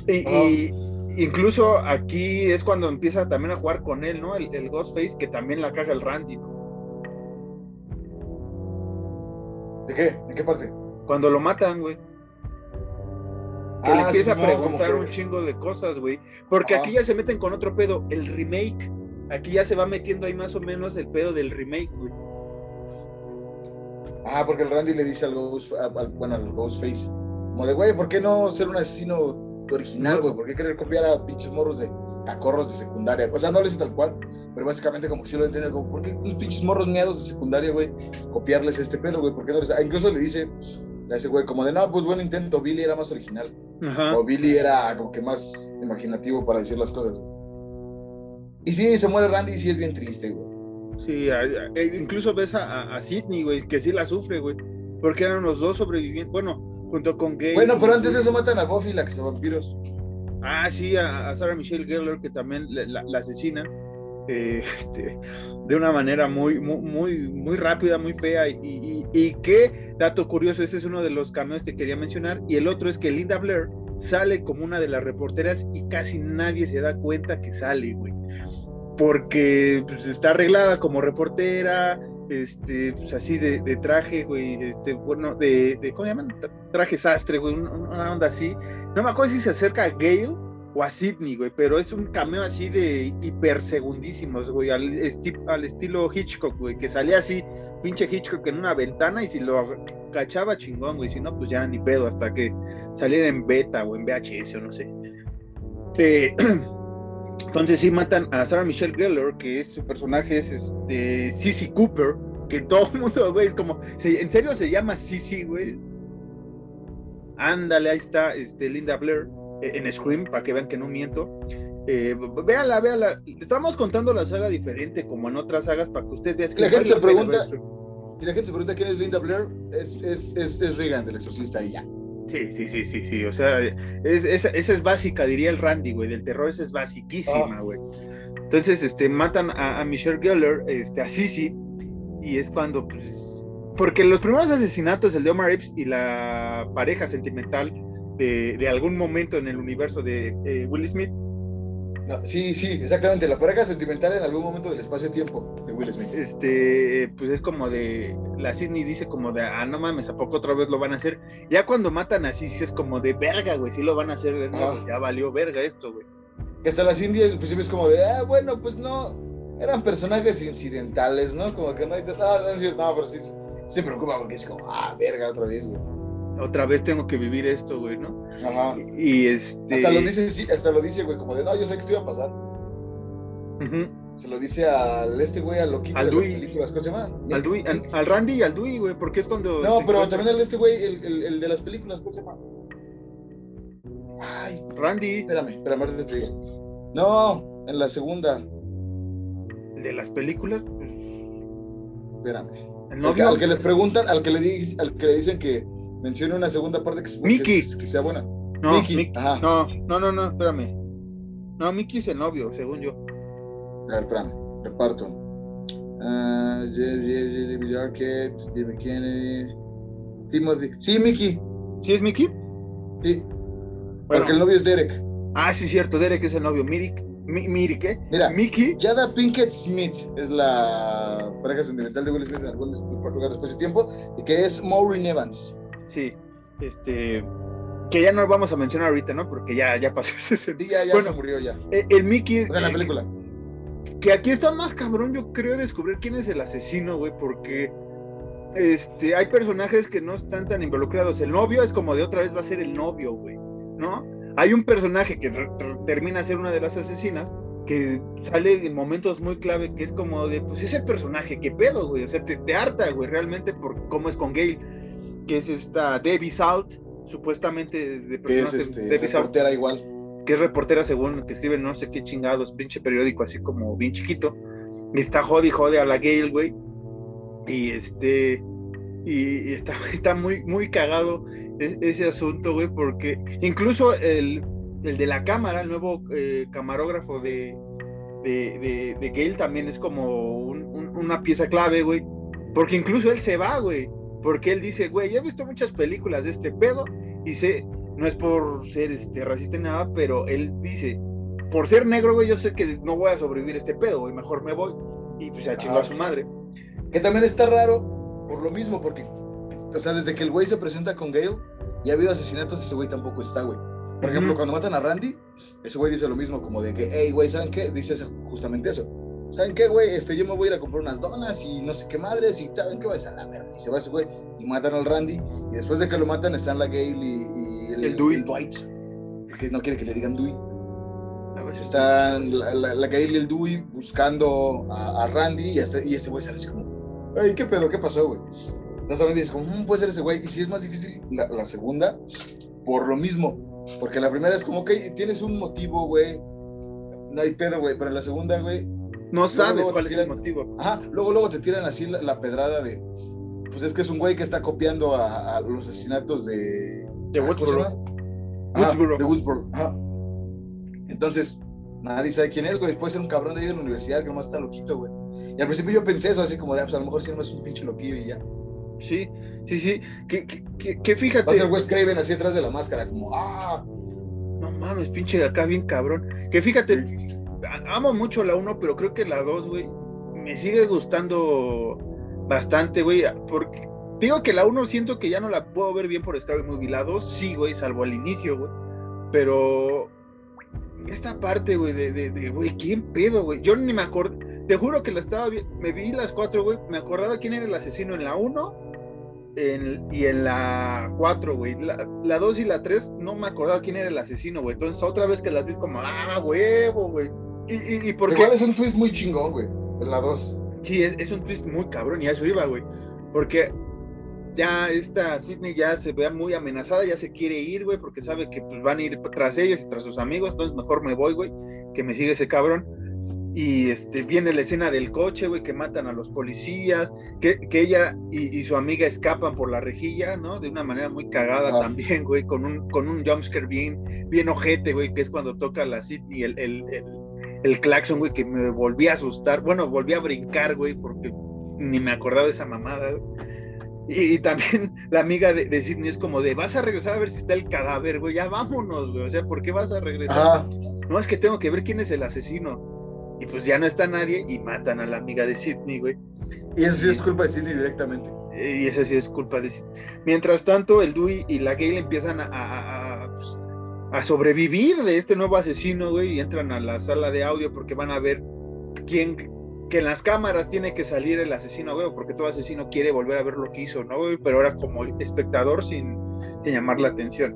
Y, incluso aquí es cuando empieza también a jugar con él, ¿no? El, Ghostface, que también la caga el Randy, ¿no? ¿De qué? ¿De qué parte? Cuando lo matan, güey. Que le ah, empieza a preguntar un chingo de cosas, güey. Porque aquí ya se meten con otro pedo, el remake. Aquí ya se va metiendo ahí más o menos el pedo del remake, güey. Ah, porque el Randy le dice al, Ghost, bueno, al Ghostface, como de, güey, ¿por qué no ser un asesino original, güey. ¿Por qué querer copiar a pinches morros de cacorros de secundaria? O sea, no les tal cual, pero básicamente como que sí lo entienden, como, ¿por qué unos pinches morros miedos de secundaria, güey? Copiarles este pedo, güey. ¿Por qué no les.? Ah, incluso le dice a ese güey, como de, no, pues buen intento, Billy era más original. O Billy era como que más imaginativo para decir las cosas. Y sí, se muere Randy y sí es bien triste, güey. Sí, e incluso ves a, a Sidney, güey, que sí la sufre, güey. Porque eran los dos sobrevivientes. Bueno, junto con Gay. Bueno, pero antes de eso matan a Buffy, la que se vampiros. Ah, sí, a, Sarah Michelle Gellar, que también la, asesina. Eh, *laughs* este, de una manera muy, muy, muy, rápida, muy fea. Y, y, qué dato curioso, ese es uno de los cameos que quería mencionar. Y el otro es que Linda Blair sale como una de las reporteras y casi nadie se da cuenta que sale, güey. Porque pues, está arreglada como reportera, este, pues así de, traje, güey, este, bueno, de, de, ¿cómo llaman? Traje sastre, güey, una, onda así. No me acuerdo si se acerca a Gale o a Sidney, güey, pero es un cameo así de hipersegundísimos, güey, al, estilo Hitchcock, güey, que salía así, pinche Hitchcock en una ventana y si lo cachaba chingón, güey, si no, pues ya ni pedo, hasta que saliera en beta o en VHS o no sé. Eh, *clears throat* Entonces sí matan a Sarah Michelle Gellar, que es su personaje es este Sissy Cooper, que todo el mundo, *laughs* güey, es como, ¿en serio se llama Sissy, güey? Ándale, ahí está este, Linda Blair eh, en Scream, para que vean que no miento. Eh, véala, véala. Estamos contando la saga diferente como en otras sagas para que usted vea. Si la gente se pregunta, si la gente se pregunta quién es Linda Blair, es, es, es, es Regan del Exorcista y ya. Sí, sí, sí, sí, sí. O sea, es, esa es básica, diría el Randy, güey. Del terror esa es basiquísima, güey. Entonces, este, matan a, Michelle Geller, este, a Sissy, y es cuando, pues, porque los primeros asesinatos, el de Omar Epps y la pareja sentimental de, de algún momento en el universo de eh, Will Smith, sí, sí, exactamente. La pareja sentimental en algún momento del espacio-tiempo de Will Smith. Este, pues es como de. La Sidney dice como de, ah, no mames, ¿a poco otra vez lo van a hacer? Ya cuando matan así, sí es como de verga, güey, sí lo van a hacer de nuevo. Ya valió verga esto, güey. Hasta la Cindy al principio es como de, ah, bueno, pues no. Eran personajes incidentales, ¿no? Como que no hay. Ah, no, pero sí se preocupa porque es como, ah, verga, otra vez, güey otra vez tengo que vivir esto, güey, ¿no? Ajá. Y, este. Hasta lo dice, sí, hasta lo dice, güey, como de no, yo sé que esto iba a pasar. Se lo dice al este güey, al loquito al ¿cómo se llama? Al, Dewey, al, Randy y al Dewey, güey, porque es cuando. No, pero también al este güey, el, el, el, de las películas, ¿cómo se llama? Ay. Randy. Espérame, espérame, te No, en la segunda. ¿El de las películas? Espérame. Al que, le preguntan, al que le, al que le dicen que menciona una segunda parte que, Mickey. que, sea buena. No, Mickey. no, no, no, no, espérame. No, Mickey es el novio, según yo. A ver, espérame, reparto. Uh, David Arquette, David Kennedy, Timothy. Sí, Mickey. ¿Sí es Mickey? Sí. Porque el novio es Derek. Ah, sí, cierto, Derek es el novio. Mirik. Mirik, ¿eh? Mira, Mickey. Jada Pinkett Smith es la pareja sentimental de Will Smith en algún lugar después de tiempo, y que es Maureen Evans. Sí, este. Que ya no vamos a mencionar ahorita, ¿no? Porque ya, ya pasó ese. Sí, ya, ya se murió ya. Eh, el, Mickey. en la película. que aquí está más cabrón, yo creo, descubrir quién es el asesino, güey, porque. Este, hay personajes que no están tan involucrados. El novio es como de otra vez va a ser el novio, güey, ¿no? Hay un personaje que termina ser una de las asesinas, que sale en momentos muy clave, que es como de, pues ese personaje, qué pedo, güey, o sea, te, te harta, güey, realmente por cómo es con Gale que es esta Debbie Salt, supuestamente de que es este, reportera igual. que es reportera según que escribe no sé qué chingados, pinche periódico así como bien chiquito, y está jode y jode a la Gail, güey, y este, y, está, *laughs* está muy, muy cagado ese asunto, güey, porque incluso el, el de la cámara, el nuevo eh, camarógrafo de, de, de, Gale también es como una pieza clave, güey. Porque incluso él se va, güey. Porque él dice, güey, yo he visto muchas películas de este pedo y sé, no es por ser este, racista ni nada, pero él dice, por ser negro, güey, yo sé que no voy a sobrevivir este pedo, güey, mejor me voy. Y pues ya chingó a su madre. Que también está raro por lo mismo, porque, o sea, desde que el güey se presenta con Gale, y ha habido asesinatos, ese güey tampoco está, güey. Por ejemplo, cuando matan a Randy, ese güey dice lo mismo, como de que, hey, güey, ¿saben qué? Dice justamente eso. ¿Saben qué, güey? Este, yo me voy a ir a comprar unas donas y no sé qué madres, y ¿saben qué? Vais a la verga. Y se va ese güey y matan al Randy, y después de que lo matan están la Gale y, el, el, Dewey. Dwight, que no quiere que le digan Dewey. Están la, la, Gale y el Dewey buscando a, Randy, y, hasta, y ese güey sale así como, ay, ¿qué pedo? ¿Qué pasó, güey? Entonces dices, ¿cómo mm, puede ser ese güey? Y si es más difícil la, la segunda, por lo mismo porque la primera es como que tienes un motivo, güey. No hay pedo, güey. Pero en la segunda, güey. No sabes cuál es el motivo. Ajá, luego, luego te tiran así la, pedrada de. Pues es que es un güey que está copiando a, los asesinatos de. De Woodsboro. de Woodsboro. Ajá. Entonces, nadie sabe quién es, güey. Puede ser un cabrón de ahí de la universidad que nomás está loquito, güey. Y al principio yo pensé eso, así como de, ah, pues a lo mejor si no es un pinche loquillo y ya. Sí, sí, sí. Que, que, que, fíjate. Va a ser Wes Craven así atrás de la máscara, como, ah. No mames, pinche acá bien cabrón. Que fíjate, amo mucho la 1, pero creo que la 2, güey, me sigue gustando bastante, güey. Porque digo que la 1 siento que ya no la puedo ver bien por Scary Movie. La 2 sí, güey, salvo al inicio, güey. Pero esta parte, güey, de, de, güey, ¿quién pedo, güey? Yo ni me acuerdo. Te juro que la estaba me vi las cuatro, güey. Me acordaba quién era el asesino en la 1 y en la 4, güey. La 2 y la 3 no me acordaba quién era el asesino, güey. Entonces otra vez que las vi como, ah, huevo, güey. Y, y, por Igual es un twist muy chingón, güey. En la 2. Sí, es, un twist muy cabrón y a eso iba, güey. Porque ya esta Sidney ya se ve muy amenazada, ya se quiere ir, güey, porque sabe que pues, van a ir tras ellos y tras sus amigos. Entonces mejor me voy, güey, que me sigue ese cabrón y este, viene la escena del coche, güey, que matan a los policías, que, que ella y, su amiga escapan por la rejilla, ¿no? De una manera muy cagada también, güey, con un, con un jumpscare bien, bien ojete, güey, que es cuando toca la Sidney el, el, el, el claxon, güey, que me volví a asustar, bueno, volví a brincar, güey, porque ni me acordaba de esa mamada, güey. Y, también *laughs* la amiga de, de, Sidney es como de, vas a regresar a ver si está el cadáver, güey, ya vámonos, güey, o sea, ¿por qué vas a regresar? No, es que tengo que ver quién es el asesino y pues ya no está nadie y matan a la amiga de Sidney, güey. Y eso sí es culpa de Sidney directamente. Y eso sí es culpa de Sidney. Mientras tanto, el Dewey y la Gale empiezan a, a, a, sobrevivir de este nuevo asesino, güey, y entran a la sala de audio porque van a ver quién, que en las cámaras tiene que salir el asesino, güey, porque todo asesino quiere volver a ver lo que hizo, ¿no, güey? Pero ahora como espectador sin, sin llamar la atención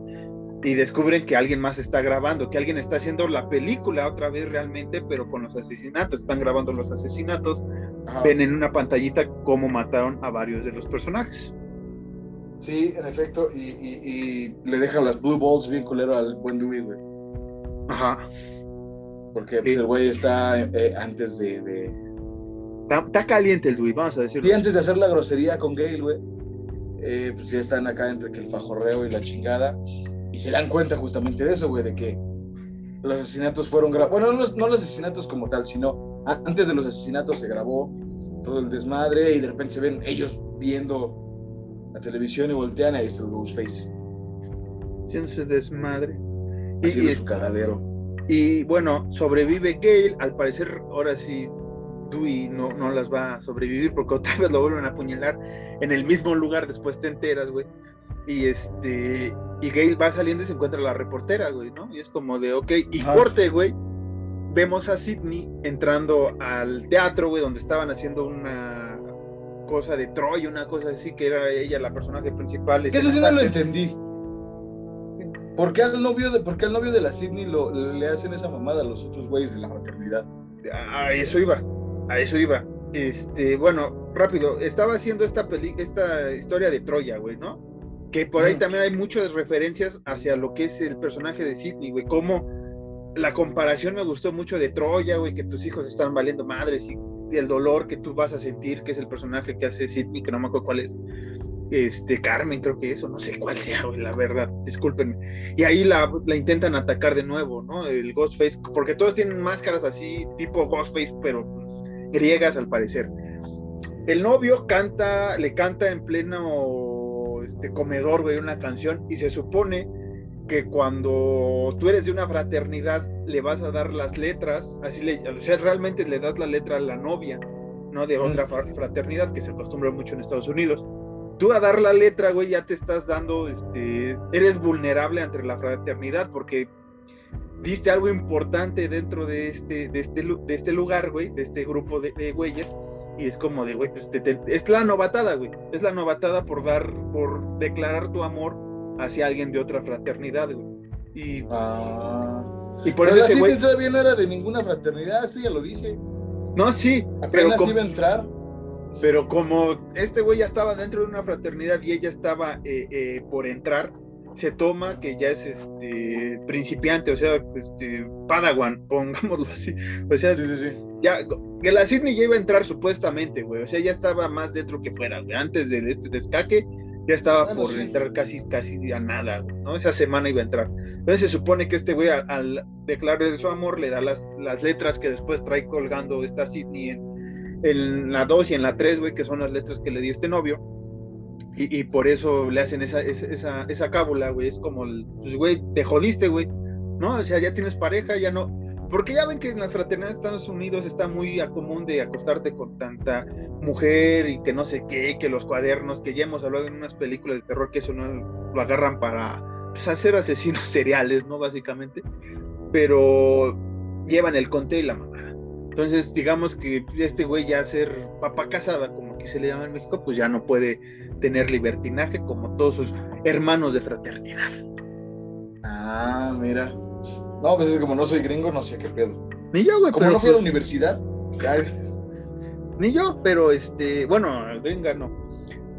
y descubren que alguien más está grabando, que alguien está haciendo la película otra vez realmente, pero con los asesinatos, están grabando los asesinatos, ven en una pantallita cómo mataron a varios de los personajes. Sí, en efecto, y, le dejan las blue balls bien culero al buen Dewey, güey. Ajá. Porque pues, el güey está eh, antes de... Está, caliente el Dewey, vamos a decirlo. Sí, antes de hacer la grosería con Gale, güey. Eh, pues ya están acá entre que el fajorreo y la chingada y se dan cuenta justamente de eso, güey, de que los asesinatos fueron grabados. Bueno, no los, no los asesinatos como tal, sino antes de los asesinatos se grabó todo el desmadre y de repente se ven ellos viendo la televisión y voltean está el Ghostface. Haciéndose desmadre. Y, y su cagadero. Y bueno, sobrevive Gale. Al parecer, ahora sí, Dewey no, no las va a sobrevivir porque otra vez lo vuelven a apuñalar en el mismo lugar. Después te enteras, güey. Y este, y Gail va saliendo y se encuentra la reportera, güey, ¿no? Y es como de, ok, y corte, güey. Vemos a Sidney entrando al teatro, güey, donde estaban haciendo una cosa de Troy, una cosa así, que era ella la personaje principal. Eso sí no lo entendí. ¿Por qué al novio de, por qué al novio de la Sidney lo, le hacen esa mamada a los otros güeyes de la maternidad? A eso iba, a eso iba. Este, bueno, rápido, estaba haciendo esta peli, esta historia de Troya, güey, ¿no? Que por ahí también hay muchas referencias hacia lo que es el personaje de Sidney, güey. Cómo la comparación me gustó mucho de Troya, güey, que tus hijos están valiendo madres y, el dolor que tú vas a sentir, que es el personaje que hace Sidney, que no me acuerdo cuál es. Este, Carmen, creo que eso, no sé cuál sea, güey, la verdad, discúlpenme. Y ahí la, la, intentan atacar de nuevo, ¿no? El Ghostface, porque todos tienen máscaras así, tipo Ghostface, pero griegas al parecer. El novio canta, le canta en pleno este, comedor, güey, una canción, y se supone que cuando tú eres de una fraternidad le vas a dar las letras, así le, o sea, realmente le das la letra a la novia, ¿no? De otra fraternidad que se acostumbra mucho en Estados Unidos. Tú a dar la letra, güey, ya te estás dando, este, eres vulnerable ante la fraternidad porque diste algo importante dentro de este, de este, de este lugar, güey, de este grupo de, de güeyes, y es como de, güey, pues es la novatada, güey, es la novatada por dar, por declarar tu amor hacia alguien de otra fraternidad, güey. Y, ah. y por eso ese güey... todavía no era de ninguna fraternidad, sí, ya lo dice. No, sí. Apenas pero iba a entrar. Pero como este güey ya estaba dentro de una fraternidad y ella estaba eh, eh, por entrar, se toma que ya es este principiante, o sea, este Padawan, *laughs* pongámoslo así. O sea, sí, sí, sí. ya que la Sidney ya iba a entrar supuestamente, güey. O sea, ya estaba más dentro que fuera, güey. Antes de este descaque, ya estaba por entrar casi, casi a nada, ¿no? Esa semana iba a entrar. Entonces se supone que este güey al, declarar su amor le da las, las letras que después trae colgando esta Sidney en, en la 2 y en la 3, güey, que son las letras que le dio este novio. Y, y por eso le hacen esa, esa, esa cábula, güey. Es como, pues, güey, te jodiste, güey. ¿No? O sea, ya tienes pareja, ya no porque ya ven que en las fraternidades de Estados Unidos está muy a común de acostarte con tanta mujer y que no sé qué, que los cuadernos, que ya hemos hablado en unas películas de terror que eso no lo agarran para pues, hacer asesinos *laughs* seriales, ¿no? Básicamente. Pero llevan el conté y la mamá. Entonces, digamos que este güey ya ser papá casada, como aquí se le llama en México, pues ya no puede tener libertinaje como todos sus hermanos de fraternidad. Ah, mira. No, pues es como no soy gringo, no sé qué pedo. Ni yo, güey. Como no fui a la pues universidad, Ni yo, pero este, bueno, gringa no.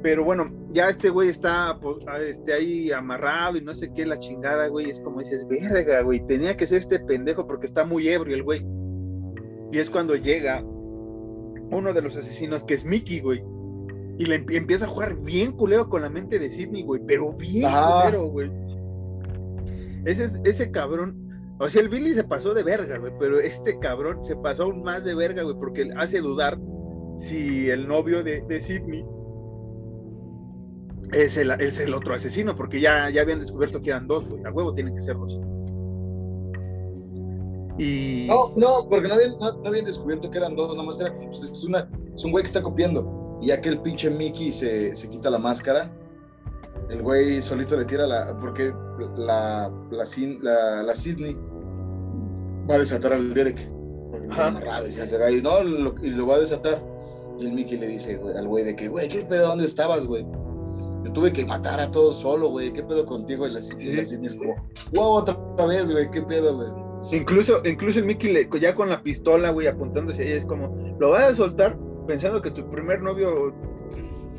Pero bueno, ya este güey está pues, este, ahí amarrado y no sé qué, la chingada, güey. Es como dices, verga, güey. Tenía que ser este pendejo porque está muy ebrio el güey. Y es cuando llega uno de los asesinos, que es Mickey, güey. Y le empieza a jugar bien culero con la mente de Sidney, güey. Pero bien culero, güey. Ese, ese cabrón o sea, el Billy se pasó de verga, güey, pero este cabrón se pasó aún más de verga, güey, porque hace dudar si el novio de, de Sidney es el, es el, otro asesino, porque ya, ya habían descubierto que eran dos, güey. A huevo tienen que ser dos. Y... No, no, porque no habían, no, habían descubierto que eran dos, nomás era pues, es, una, es un güey que está copiando. Y ya que el pinche Mickey se, se quita la máscara, el güey solito le tira la. Porque la, la, la, la Sidney va a desatar al Derek. Amarrado, y, se y, no, lo, y lo va a desatar. Y el Mickey le dice al güey de que, güey, ¿qué pedo? ¿Dónde estabas, güey? Yo tuve que matar a todos solo, güey. ¿Qué pedo contigo? Y la, Sidney es como, wow, otra vez, güey. ¿Qué pedo, güey? Incluso, incluso el Mickey le, ya con la pistola, güey, apuntándose ahí, es como, lo vas a soltar pensando que tu primer novio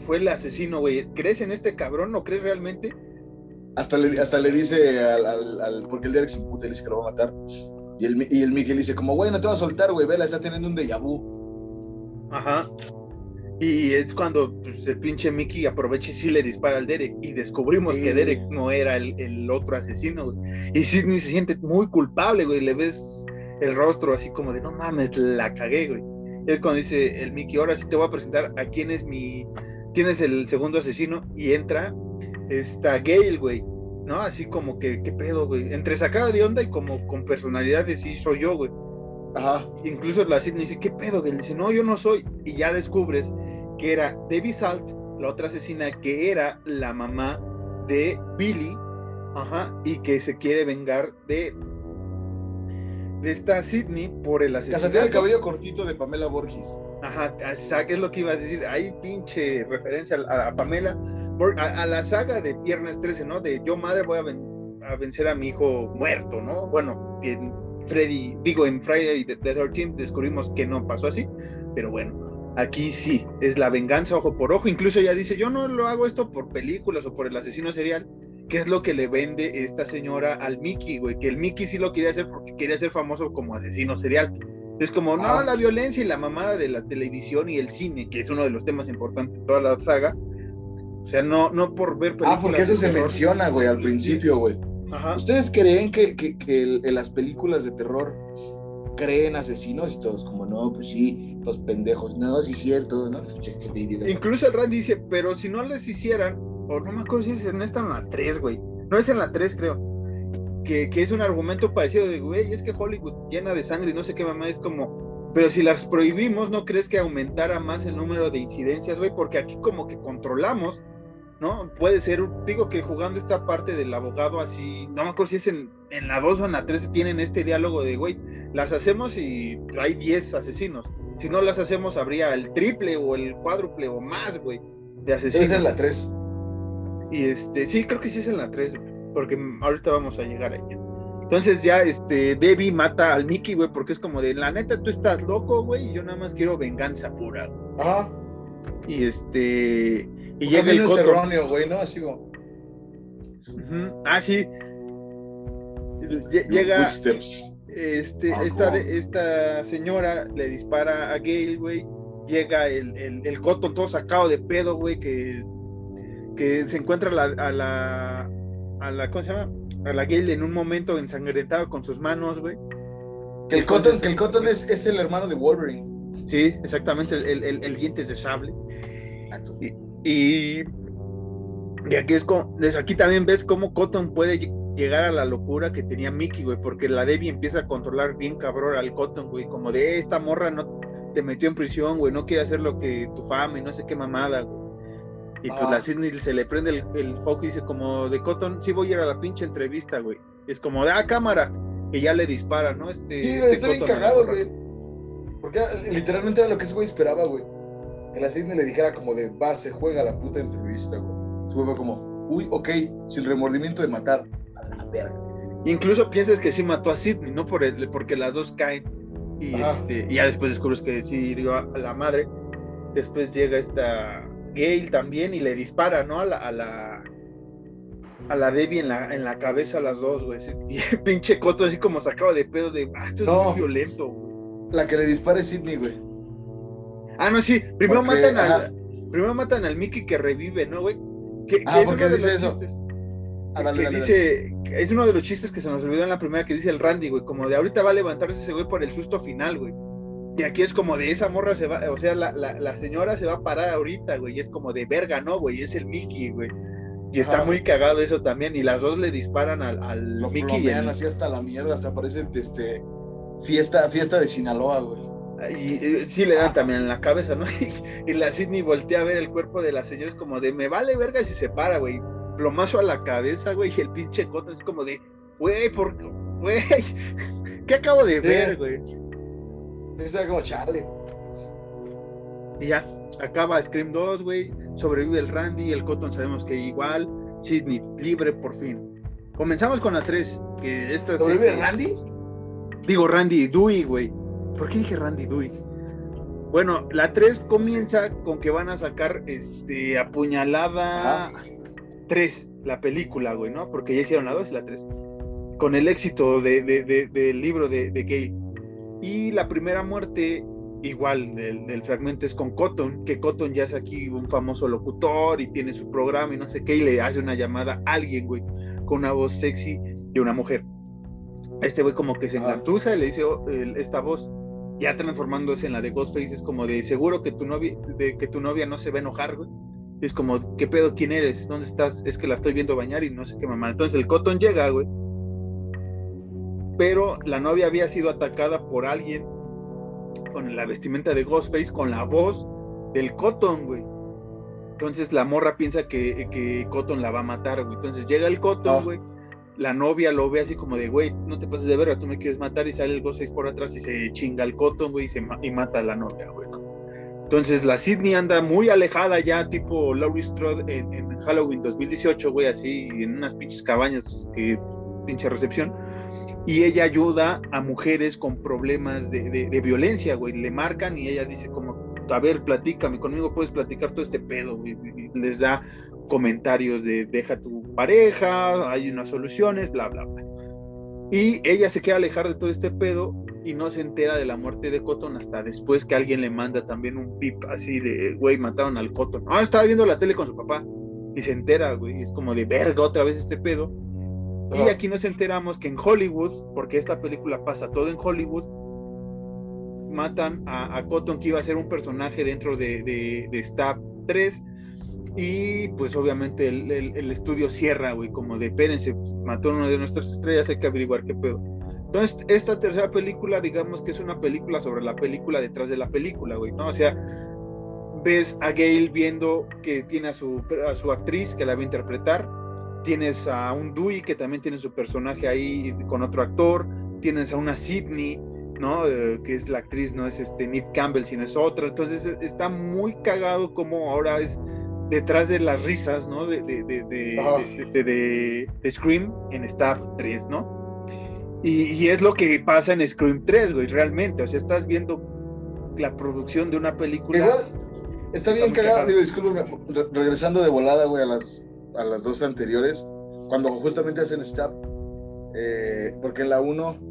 fue el asesino, güey. ¿Crees en este cabrón? ¿No crees realmente? Hasta le, hasta le dice al, porque el Derek se imputa y le dice que lo va a matar. Y el, y el Miguel dice como, güey, no te va a soltar, güey, vela, está teniendo un déjà vu. Ajá. Y es cuando pues, el pinche Mickey aprovecha y sí le dispara al Derek. Y descubrimos que Derek no era el, otro asesino, güey. Y Sidney se siente muy culpable, güey. Le ves el rostro así como de, no mames, la cagué, güey. Y es cuando dice el Mickey, ahora sí te voy a presentar a quién es mi, quién es el segundo asesino. Y entra esta Gale, güey. ¿no? Así como que, ¿qué pedo, güey? Entre sacada de onda y como con personalidad de sí soy yo, güey. Ajá. Incluso la Sidney dice, ¿qué pedo, güey? Le dice, no, yo no soy. Y ya descubres que era Debbie Salt, la otra asesina, que era la mamá de Billy, ajá, y que se quiere vengar de de esta Sidney por el asesinato. el cabello cortito de Pamela Borges. Ajá, es lo que iba a decir. Hay pinche referencia a Pamela a, la saga de Viernes 13, ¿no? De yo madre voy a, vencer a mi hijo muerto, ¿no? Bueno, en Freddy, digo, en Friday the, the 13 descubrimos que no pasó así, pero bueno, aquí sí, es la venganza ojo por ojo, incluso ella dice, yo no lo hago esto por películas o por el asesino serial, qué es lo que le vende esta señora al Mickey, güey, que el Mickey sí lo quería hacer porque quería ser famoso como asesino serial. Es como, no, Ah. la violencia y la mamada de la televisión y el cine, que es uno de los temas importantes de toda la saga. O sea, no, no por ver películas. Ah, porque eso se terror. menciona, güey, al principio, güey. Ajá. ¿Ustedes creen que, que, que el- en las películas de terror creen asesinos y todos como, no, pues sí, estos pendejos, no, sí es cierto, ¿no? Pues. Incluso el Rand dice, pero si no les hicieran, o no me acuerdo si es en esta o en la 3, güey. No es en la 3, creo. Que, que es un argumento parecido de, güey, es que Hollywood llena de sangre y no sé qué mamá, es como, pero si las prohibimos, ¿no crees que aumentara más el número de incidencias, güey? Porque aquí como que controlamos, ¿no? Puede ser, digo que jugando esta parte del abogado así, no me acuerdo si es en, en la 2 o en la 3 tienen este diálogo de, güey, las hacemos y hay 10 asesinos. Si no las hacemos, habría el triple o el cuádruple o más, güey, de asesinos. ser la 3. Y este, sí, creo que sí es en la 3, güey, porque ahorita vamos a llegar a ella. Entonces ya, este, Debbie mata al Mickey, güey, porque es como de, la neta, tú estás loco, güey, y yo nada más quiero venganza pura. güey". Ajá. Y este, y llega el es erróneo, güey, ¿no? Así como. Ah, sí. Lle- Llega, Footsteps. este, esta, esta señora le dispara a Gail, güey. Llega el, el, el Cotton todo sacado de pedo, güey, que, que se encuentra a la, a la, a la, ¿cómo se llama? A la Gail en un momento ensangrentado con sus manos, güey. Que el Entonces- Cotton, que el Cotton es, es el hermano de Wolverine. Sí, exactamente, el, el, el dientes de sable. Y, y aquí es como, aquí también ves cómo Cotton puede ll- llegar a la locura que tenía Mickey, güey, porque la Debbie empieza a controlar bien cabrón al Cotton, güey, como de esta morra no te metió en prisión, güey, no quiere hacer lo que tu fama y no sé qué mamada, güey. Y pues Ah. la Sidney se le prende el, el foco y dice como de Cotton, sí voy a ir a la pinche entrevista, güey. Es como de, ah, cámara. Y ya le dispara, ¿no? Este, Sí, este está bien cagado, güey. Porque literalmente era lo que ese güey esperaba, güey. Que la Sidney le dijera como de, va, se juega la puta entrevista, güey. Su güey fue como, uy, ok, sin remordimiento de matar. A la verga. Incluso piensas que sí mató a Sidney, ¿no? Por el, porque las dos caen. Y, este, y ya después descubres que sí hirió a, a la madre. Después llega esta Gail también y le dispara, ¿no? A la, a la, a la Debbie en la, en la cabeza a las dos, güey. *laughs* Y el pinche coto así como sacado de pedo de, ah, esto es muy violento, güey. La que le dispara es Sidney, güey. Ah, no, sí. Primero Porque, matan al, primero matan al Mickey que revive, ¿no, güey? Que, que Ah, es ¿por qué uno de dice los eso? chistes. Ah, dale, que dale, dale. dice, que es uno de los chistes que se nos olvidó en la primera que dice el Randy, güey, como de ahorita va a levantarse ese güey por el susto final, güey. Y aquí es como de esa morra se va, o sea, la, la, la señora se va a parar ahorita, güey, y es como de verga, ¿no, güey? Es el Mickey, güey. Y está Ajá. muy cagado eso también, y las dos le disparan al, al Lo Mickey y, el- así hasta la mierda, hasta parece este, fiesta, fiesta de Sinaloa, güey. y, eh, sí le dan también en la cabeza, ¿no? *laughs* Y, la Sidney voltea a ver el cuerpo de la señora, es como de me vale verga si se para, güey. Plomazo a la cabeza, güey, y el pinche coto es como de, güey, por güey, *laughs* ¿qué acabo de Sí. ver, güey? Como chale. Y ya, acaba Scream 2, güey. Sobrevive el Randy, el Cotton sabemos que igual. Sidney libre por fin. Comenzamos con la 3, que esta sí ¿Sobrevive Randy? Digo Randy Dewey, güey. ¿Por qué dije Randy Dewey? Bueno, la 3 comienza con que van a sacar este Apuñalada Ah. 3, la película, güey, ¿no? Porque ya hicieron la 2 y la 3. Con el éxito de, de- de- del libro de, de Gale. Y la primera muerte, igual, del, del fragmento es con Cotton, que Cotton ya es aquí un famoso locutor y tiene su programa y no sé qué, y le hace una llamada a alguien, güey, con una voz sexy de una mujer. Este güey como que se Ah. engatusa y le dice oh, esta voz, ya transformándose en la de Ghostface, es como de seguro que tu novia, de que tu novia no se va a enojar, güey. Es como, ¿qué pedo? ¿Quién eres? ¿Dónde estás? Es que la estoy viendo bañar y no sé qué mamá. Entonces el Cotton llega, güey. Pero la novia había sido atacada por alguien con la vestimenta de Ghostface, con la voz del Cotton, güey. Entonces la morra piensa que, que Cotton la va a matar, güey. Entonces llega el Cotton, güey. La novia lo ve así como de, güey, no te pases de verga, tú me quieres matar. Y sale el Ghostface por atrás y se chinga el Cotton, güey, y, se y mata a la novia, güey. ¿no? Entonces la Sidney anda muy alejada ya, tipo Laurie Strode en, en Halloween 2018, güey, así, en unas pinches cabañas, que pinche recepción. Y ella ayuda a mujeres con problemas de, violencia, güey. Le marcan y ella dice como, a ver, platícame, conmigo puedes platicar todo este pedo, les da comentarios de deja tu pareja, hay unas soluciones, bla, bla, bla. Y ella se quiere alejar de todo este pedo y no se entera de la muerte de Cotton hasta después que alguien le manda también un pip así de, güey, mataron al Cotton. Ah, estaba viendo la tele con su papá y se entera, güey, es como de verga otra vez este pedo. Y aquí nos enteramos que en Hollywood, porque esta película pasa todo en Hollywood, matan a, Cotton, que iba a ser un personaje dentro de, de, de Stab 3. Y pues obviamente el, el, estudio cierra, güey, como de, espérense, mató a una de nuestras estrellas, hay que averiguar qué pedo. Entonces, esta tercera película, digamos que es una película sobre la película detrás de la película, güey, ¿no? O sea, ves a Gail viendo que tiene a su, a su actriz que la va a interpretar, tienes a un Dewey que también tiene su personaje ahí con otro actor, tienes a una Sidney ¿no? Eh, que es la actriz, no es este Nick Campbell, sino es otra. Entonces está muy cagado como ahora es detrás de las risas, ¿no? De, de, de, de Scream en Staff 3, ¿no? Y, es lo que pasa en Scream 3, güey, realmente. O sea, estás viendo la producción de una película. Igual, está bien cagado, digo, disculpe, regresando de volada, güey, a las, a las dos anteriores, cuando justamente hacen Staff, eh, porque en la 1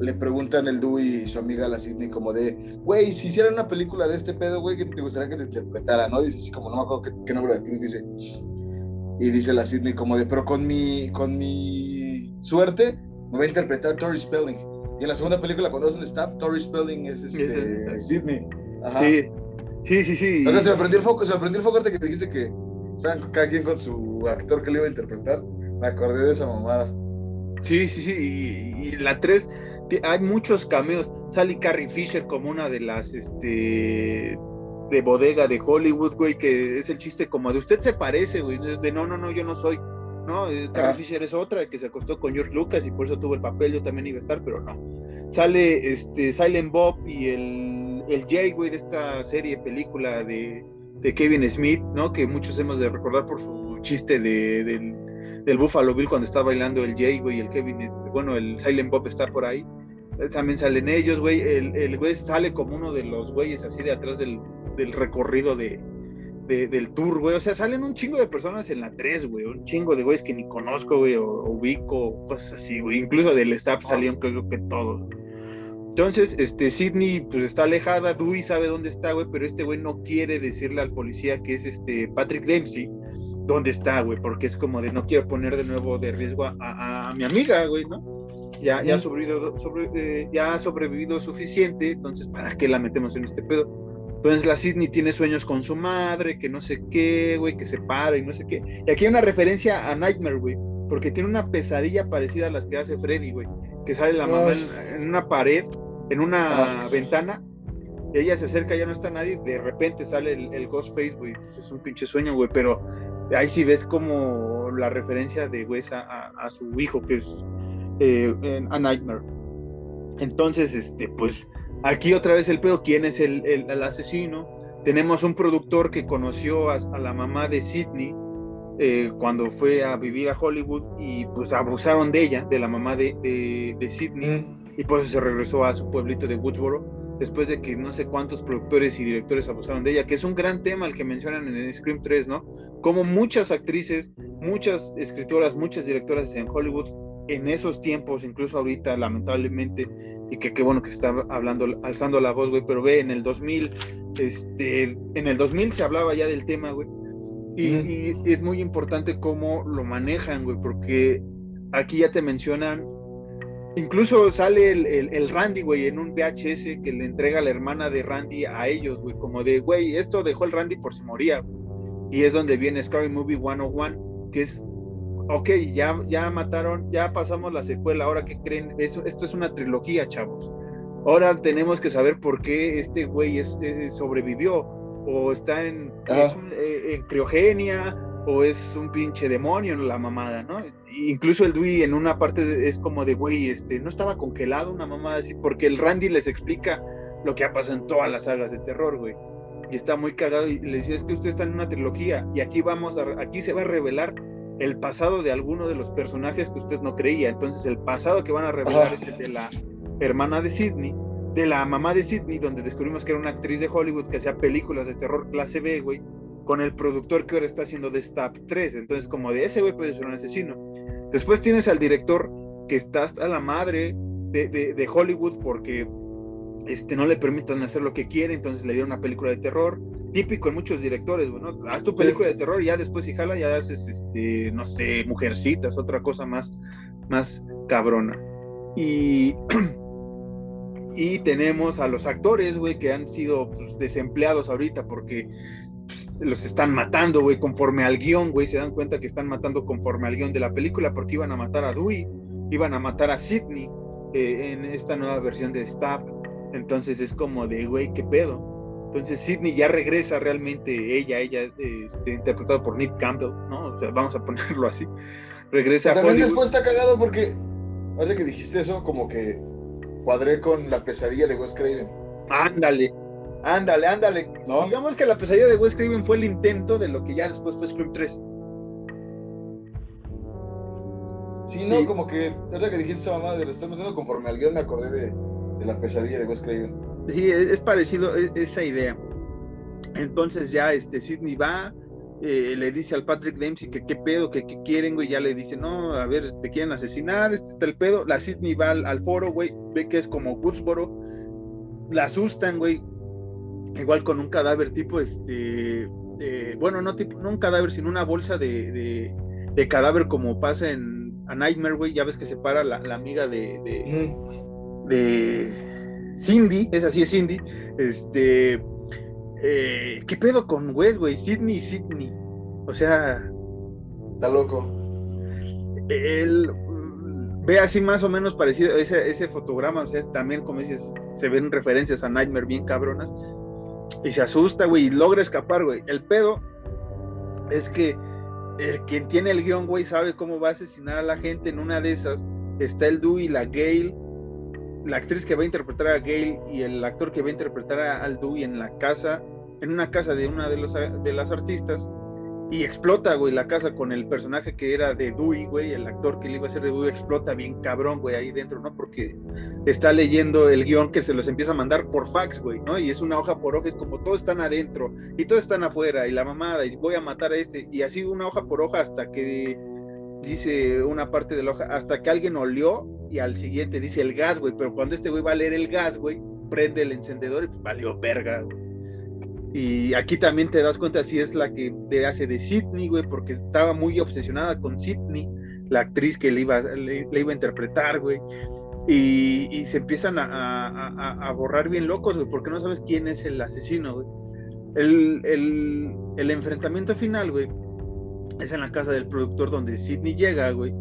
le preguntan el Dewey y su amiga la Sidney como de, güey, si hicieran una película de este pedo, güey, que te gustaría que te interpretara, ¿no? Dice así como, no me acuerdo qué, nombre de actriz dice. Y dice la Sidney como de, pero con mi, con mi suerte me va a interpretar Tori Spelling. Y en la segunda película, cuando hacen Stab, Tori Spelling es este, Sidney. Sí. Sí, sí, sí. O sea, se me prendió el foco, se me prendió el foco que dijiste que estaban cada quien con su actor que le iba a interpretar. Me acordé de esa mamada. Sí, sí, sí. Y, y la 3, hay muchos cameos. Sally Carrie Fisher como una de las este de bodega de Hollywood, güey, que es el chiste como de usted se parece, güey, de no, no, no, yo no soy. No, eh, Carrie Fisher es otra que se acostó con George Lucas y por eso tuvo el papel, yo también iba a estar, pero no. Sale este Silent Bob y el, el Jay, güey, de esta serie, película de, de Kevin Smith, ¿no? Que muchos hemos de recordar por su chiste de, del, del Buffalo Bill cuando está bailando el Jay, güey, y el Kevin, bueno, el Silent Bob está por ahí también salen ellos, güey. El, el güey sale como uno de los güeyes así de atrás del, del recorrido de, del tour, güey. O sea, salen un chingo de personas en la 3, güey. Un chingo de güeyes que ni conozco, güey, o, ubico, cosas así, güey. Incluso del staff salieron creo que todos. Entonces, este, Sidney, pues está alejada, Dewey sabe dónde está, güey, pero este güey no quiere decirle al policía que es este Patrick Dempsey dónde está, güey, porque es como de no quiero poner de nuevo de riesgo a, a mi amiga, güey, ¿no? ya, ya, sobrevivido, sobre, eh, ya ha sobrevivido suficiente, entonces, ¿para qué la metemos en este pedo? Entonces la Sidney tiene sueños con su madre, que no sé qué, güey, que se para y no sé qué. Y aquí hay una referencia a Nightmare, güey, porque tiene una pesadilla parecida a las que hace Freddy, güey, que sale la mamá en, una pared, en una ventana, ella se acerca, ya no está nadie, de repente sale el, el Ghostface, güey, es un pinche sueño, güey, pero ahí sí ves como la referencia de güey a, a su hijo, que es eh, A Nightmare. Entonces, este, pues aquí otra vez el pedo, ¿quién es el, el, asesino? Tenemos un productor que conoció a, la mamá de Sidney eh, cuando fue a vivir a Hollywood y pues abusaron de ella, de la mamá de, de, Sidney, mm. Y pues se regresó a su pueblito de Woodsboro después de que no sé cuántos productores y directores abusaron de ella, que es un gran tema el que mencionan en Scream 3, ¿no? Como muchas actrices, muchas escritoras, muchas directoras en Hollywood en esos tiempos, incluso ahorita, lamentablemente, y que qué bueno que se está hablando, alzando la voz, güey, pero ve, en el 2000, este, en el 2000 se hablaba ya del tema, güey, y, es muy importante cómo lo manejan, güey, porque aquí ya te mencionan, incluso sale el, el, Randy, güey, en un VHS que le entrega la hermana de Randy a ellos, güey, como de, güey, esto dejó el Randy por si moría, y es donde viene Scary Movie 101, que es ok, ya, ya mataron, ya pasamos la secuela, ahora que creen, esto es una trilogía, chavos. Ahora tenemos que saber por qué este güey es, eh, sobrevivió, o está en, eh, en, criogenia, o es un pinche demonio la mamada, ¿no? Incluso el Dewey en una parte es como de, güey, este, no estaba congelado una mamada así, porque el Randy les explica lo que ha pasado en todas las sagas de terror, güey. Y está muy cagado y le dice, es que usted está en una trilogía y aquí vamos a, aquí se va a revelar el pasado de alguno de los personajes que usted no creía. Entonces, el pasado que van a revelar es el de la hermana de Sidney, de la mamá de Sidney, donde descubrimos que era una actriz de Hollywood que hacía películas de terror clase B, güey. Con el productor que ahora está haciendo The Stab 3. Entonces, como de ese güey puede ser un asesino. Después tienes al director que está hasta la madre de, de, Hollywood porque este, no le permitan hacer lo que quiere, entonces le dieron una película de terror. Típico en muchos directores, bueno, haz tu película de terror y ya después si jala ya haces, este, no sé, mujercitas, otra cosa más, más cabrona. Y, *clears throat* y tenemos a los actores, güey, que han sido pues, desempleados ahorita porque pues, los están matando, güey, conforme al guion, güey, se dan cuenta que están matando conforme al guion de la película porque iban a matar a Dewey, iban a matar a Sidney eh, en esta nueva versión de Stab. Entonces es como de, güey, ¿qué pedo? Entonces Sidney ya regresa realmente, ella, ella, este, interpretada por Nick Campbell, ¿no? O sea, vamos a ponerlo así. Regresa También después está cagado porque, ahora que dijiste eso, como que cuadré con la pesadilla de Wes Craven. Ándale, Ándale, ándale. Digamos que la pesadilla de Wes Craven fue el intento de lo que ya después fue Scream 3. Sí, no, como que, ahora que dijiste esa mamá de lo estamos viendo conforme al guion me acordé de, la pesadilla de Wes Craven. Sí, es, parecido e, esa idea. Entonces ya este Sidney va, eh, le dice al Patrick Dempsey que qué pedo, que qué quieren, güey, ya le dice, no, a ver, te quieren asesinar, este está el pedo. La Sidney va al, foro, güey, ve que es como Woodsboro, la asustan, güey, igual con un cadáver tipo, este, bueno, no, tipo, no un cadáver, sino una bolsa de, de, cadáver como pasa en A Nightmare, güey, ya ves que se para la, amiga de, de, Cindy, es así, es Cindy, este, eh, ¿qué pedo con Wes, güey? Sidney, Sidney, o sea... Está loco. Él ve así más o menos parecido ese, ese fotograma, o sea, también como dices, se ven referencias a Nightmare bien cabronas, y se asusta, güey, y logra escapar, güey. El pedo es que quien tiene el guion, güey, sabe cómo va a asesinar a la gente. En una de esas está el Dewey, la Gail, la actriz que va a interpretar a Gail y el actor que va a interpretar a, al Dewey en la casa, en una casa de una de, los, de las artistas y explota, güey, la casa con el personaje que era de Dewey, güey, el actor que le iba a ser de Dewey explota bien cabrón, güey, ahí dentro, ¿no? Porque está leyendo el guion que se los empieza a mandar por fax, güey, ¿no? Y es una hoja por hoja, es como todos están adentro y todos están afuera y la mamada y voy a matar a este y así una hoja por hoja hasta que dice una parte de la hoja, hasta que alguien olió y al siguiente dice el gas, güey, pero cuando este güey va a leer el gas, güey, prende el encendedor y valió verga, güey. Y aquí también te das cuenta si es la que le hace de Sidney, güey, porque estaba muy obsesionada con Sidney, la actriz que le iba, le, iba a interpretar, güey. Y, se empiezan a, borrar bien locos, güey, porque no sabes quién es el asesino, güey. El, el, enfrentamiento final, güey, es en la casa del productor donde Sidney llega, güey.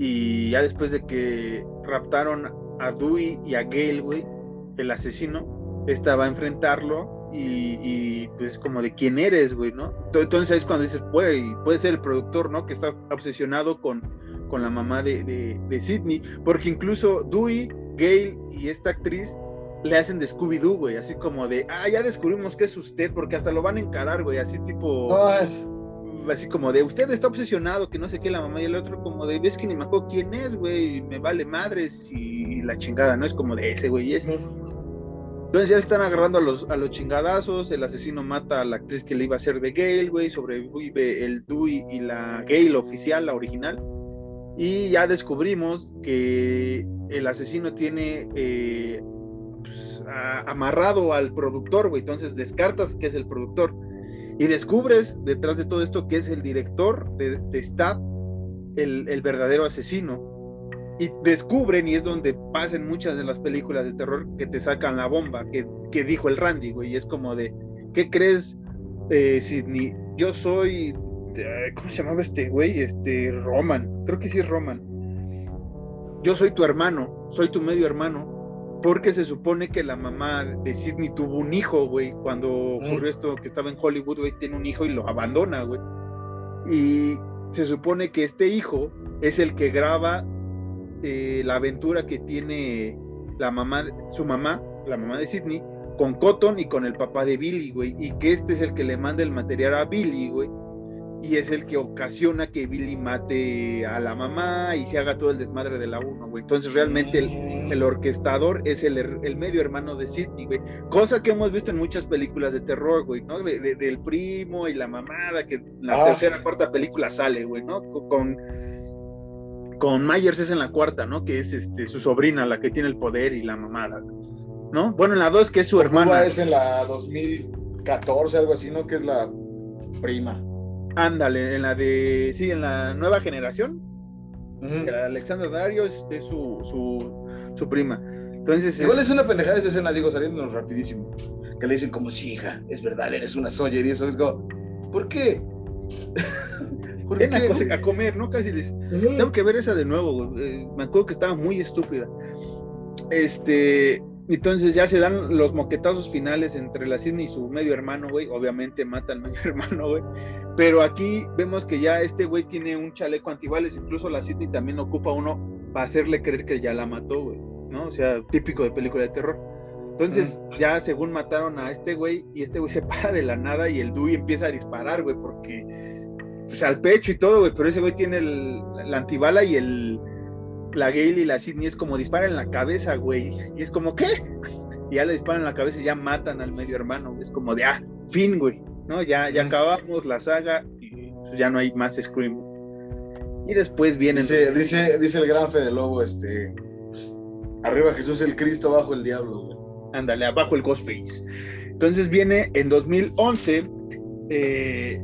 Y ya después de que raptaron a Dewey y a Gail, güey, el asesino, estaba a enfrentarlo y, pues como de quién eres, güey, ¿no? Entonces es cuando dices, güey, puede ser el productor, ¿no? Que está obsesionado con, con la mamá de, de, Sidney, porque incluso Dewey, Gail y esta actriz le hacen de Scooby-Doo, güey, así como de, ah, ya descubrimos que es usted, porque hasta lo van a encarar, güey, así tipo... No, es... Así como de, usted está obsesionado, que no sé qué, la mamá y el otro como de, ves que ni me acuerdo quién es, güey, me vale madres y la chingada, ¿no? Es como de ese, güey, ese. Entonces ya están agarrando a los, a los chingadazos, el asesino mata a la actriz que le iba a hacer de Gale, güey, sobrevive el Dewey y la Gale oficial, la original. Y ya descubrimos que el asesino tiene eh, pues, amarrado al productor, güey. Entonces descartas que es el productor. Y descubres detrás de todo esto que es el director de, de Stab, el, el verdadero asesino y descubren, y es donde pasan muchas de las películas de terror que te sacan la bomba, que, que dijo el Randy, güey, y es como de, ¿qué crees, eh, Sidney? Yo soy, eh, ¿cómo se llamaba este güey? Este, Roman, creo que sí es Roman. Yo soy tu hermano, soy tu medio hermano, porque se supone que la mamá de Sidney tuvo un hijo, güey, cuando ocurrió esto que estaba en Hollywood, güey, tiene un hijo y lo abandona, güey. Y se supone que este hijo es el que graba eh, la aventura que tiene la mamá, su mamá, la mamá de Sidney, con Cotton y con el papá de Billy, güey, y que este es el que le manda el material a Billy, güey, y es el que ocasiona que Billy mate a la mamá y se haga todo el desmadre de la uno, güey. Entonces realmente el, orquestador es el, el, medio hermano de Sidney, güey. Cosa que hemos visto en muchas películas de terror, güey, ¿no? De, del primo y la mamada, que en la ah, tercera, cuarta película sale, güey, ¿no? Con, con Myers es en la cuarta, ¿no? Que es este, su sobrina la que tiene el poder y la mamada, ¿no? Bueno, en la dos que es su hermana. es en la 2014, algo así, ¿no? Que es la prima. Ándale, en la de, sí, en la nueva generación, Alexandra Dario es, su, su, prima. Entonces, Igual es, una pendejada esa escena, digo, saliéndonos rapidísimo. Que le dicen como, sí, hija, es verdad, eres una Sawyer y eso es como, ¿por qué? *laughs* ¿Por qué? A, comer, ¿no? Casi les... Tengo que ver esa de nuevo, eh, me acuerdo que estaba muy estúpida. Este, entonces ya se dan los moquetazos finales entre la Sidney y su medio hermano, güey. Obviamente mata al medio *laughs* hermano, güey. Pero aquí vemos que ya este güey tiene un chaleco antibales. Incluso la Sidney también ocupa uno para hacerle creer que ya la mató, güey. ¿No? O sea, típico de película de terror. Entonces, ya según mataron a este güey, y este güey se *laughs* para de la nada y el Dewey empieza a disparar, güey, porque. Pues al pecho y todo, güey. Pero ese güey tiene el, la antibala y el la Gale y la Sidney es como disparan en la cabeza, güey. Y es como, ¿qué? *laughs* Y ya le disparan en la cabeza y ya matan al medio hermano. Es como de, ah, fin, güey. ¿No? Ya, ya acabamos la saga y pues, ya no hay más Scream. Y después viene. Dice, dice, dice el gran Fede Lobo, este. Arriba Jesús el Cristo, abajo el diablo, güey. Ándale, abajo el Ghostface. Entonces viene en 2011 eh,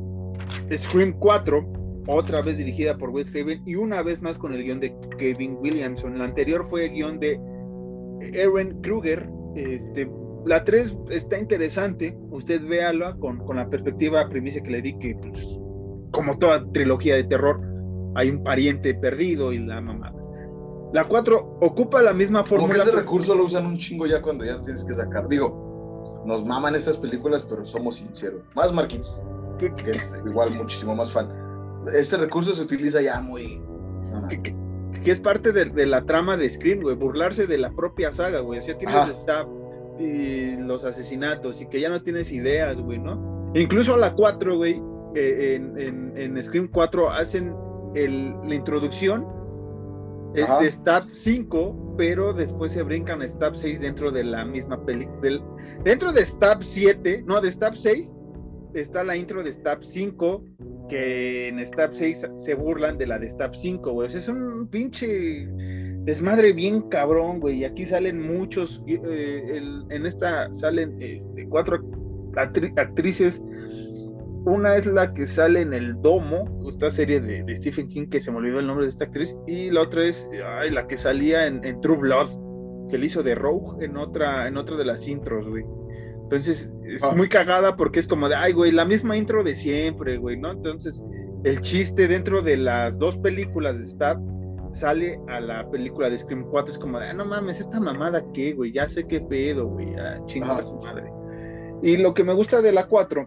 Scream 4 otra vez dirigida por Wes Craven y una vez más con el guion de Kevin Williamson. La anterior fue el guion de Aaron Kruger. Este, la 3 está interesante, usted véala con, con la perspectiva primicia que le di que, pues, como toda trilogía de terror, hay un pariente perdido y la mamada. La 4 ocupa la misma fórmula. Como que ese recurso lo usan un chingo ya cuando ya tienes que sacar. Digo, nos maman estas películas, pero somos sinceros. Más Marquis, que es igual muchísimo más fan este recurso se utiliza ya muy... que, es parte de, la trama de Scream, güey, burlarse de la propia saga, güey. O sea, tienes staff y los asesinatos y que ya no tienes ideas, güey, ¿no? incluso a la 4, güey, eh, en, en, Scream 4 hacen el, la introducción es de Stab 5, pero después se brincan a Stab 6 dentro de la misma película. Dentro de Stab 7, no, de Stab 6, está la intro de Stab 5, que en Stab 6 se burlan de la de Stab 5, güey. Es un pinche desmadre bien cabrón, güey. Y aquí salen muchos, eh, en esta salen este, cuatro actrices. Una es la que sale en El Domo, esta serie de, Stephen King, que se me olvidó el nombre de esta actriz. Y la otra es la que salía en, en, True Blood, que le hizo de Rogue en otra, en otra de las intros, güey. Entonces, es ah. muy cagada porque es como de, ay, güey, la misma intro de siempre, güey, ¿no? Entonces, el chiste dentro de las dos películas de Stab sale a la película de Scream 4, es como de, ah, no mames, esta mamada qué, güey, ya sé qué pedo, güey, a chingada su madre. Y lo que me gusta de la 4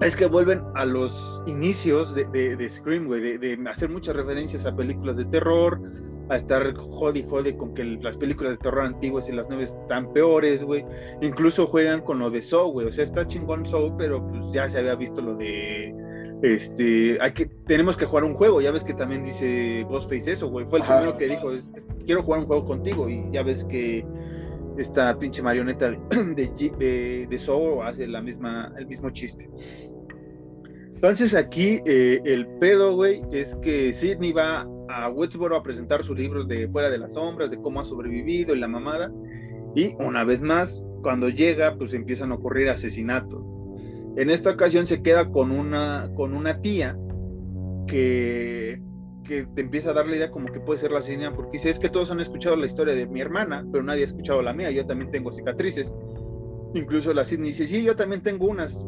es que vuelven a los inicios de, de, Scream, güey, de, de, hacer muchas referencias a películas de terror, a estar jode jode con que las películas de terror antiguas y las nuevas están peores, güey. Incluso juegan con lo de Saw, güey. O sea, está chingón Saw, pero pues ya se había visto lo de este, hay que, tenemos que jugar un juego, ya ves que también dice Ghostface eso, güey, fue el primero que dijo, quiero jugar un juego contigo, y ya ves que esta pinche marioneta de, *clears throat* de, de, Saw hace la misma, el mismo chiste. Entonces aquí eh, el pedo, güey, es que Sidney va a Woodsboro a presentar su libro de Fuera de las Sombras, de cómo ha sobrevivido y la mamada. Y una vez más, cuando llega, pues empiezan a ocurrir asesinatos. En esta ocasión se queda con una, con una tía que, que te empieza a dar la idea como que puede ser la asesina, porque dice, es que todos han escuchado la historia de mi hermana, pero nadie ha escuchado la mía, yo también tengo cicatrices. Incluso la Sidney dice, sí, yo también tengo unas,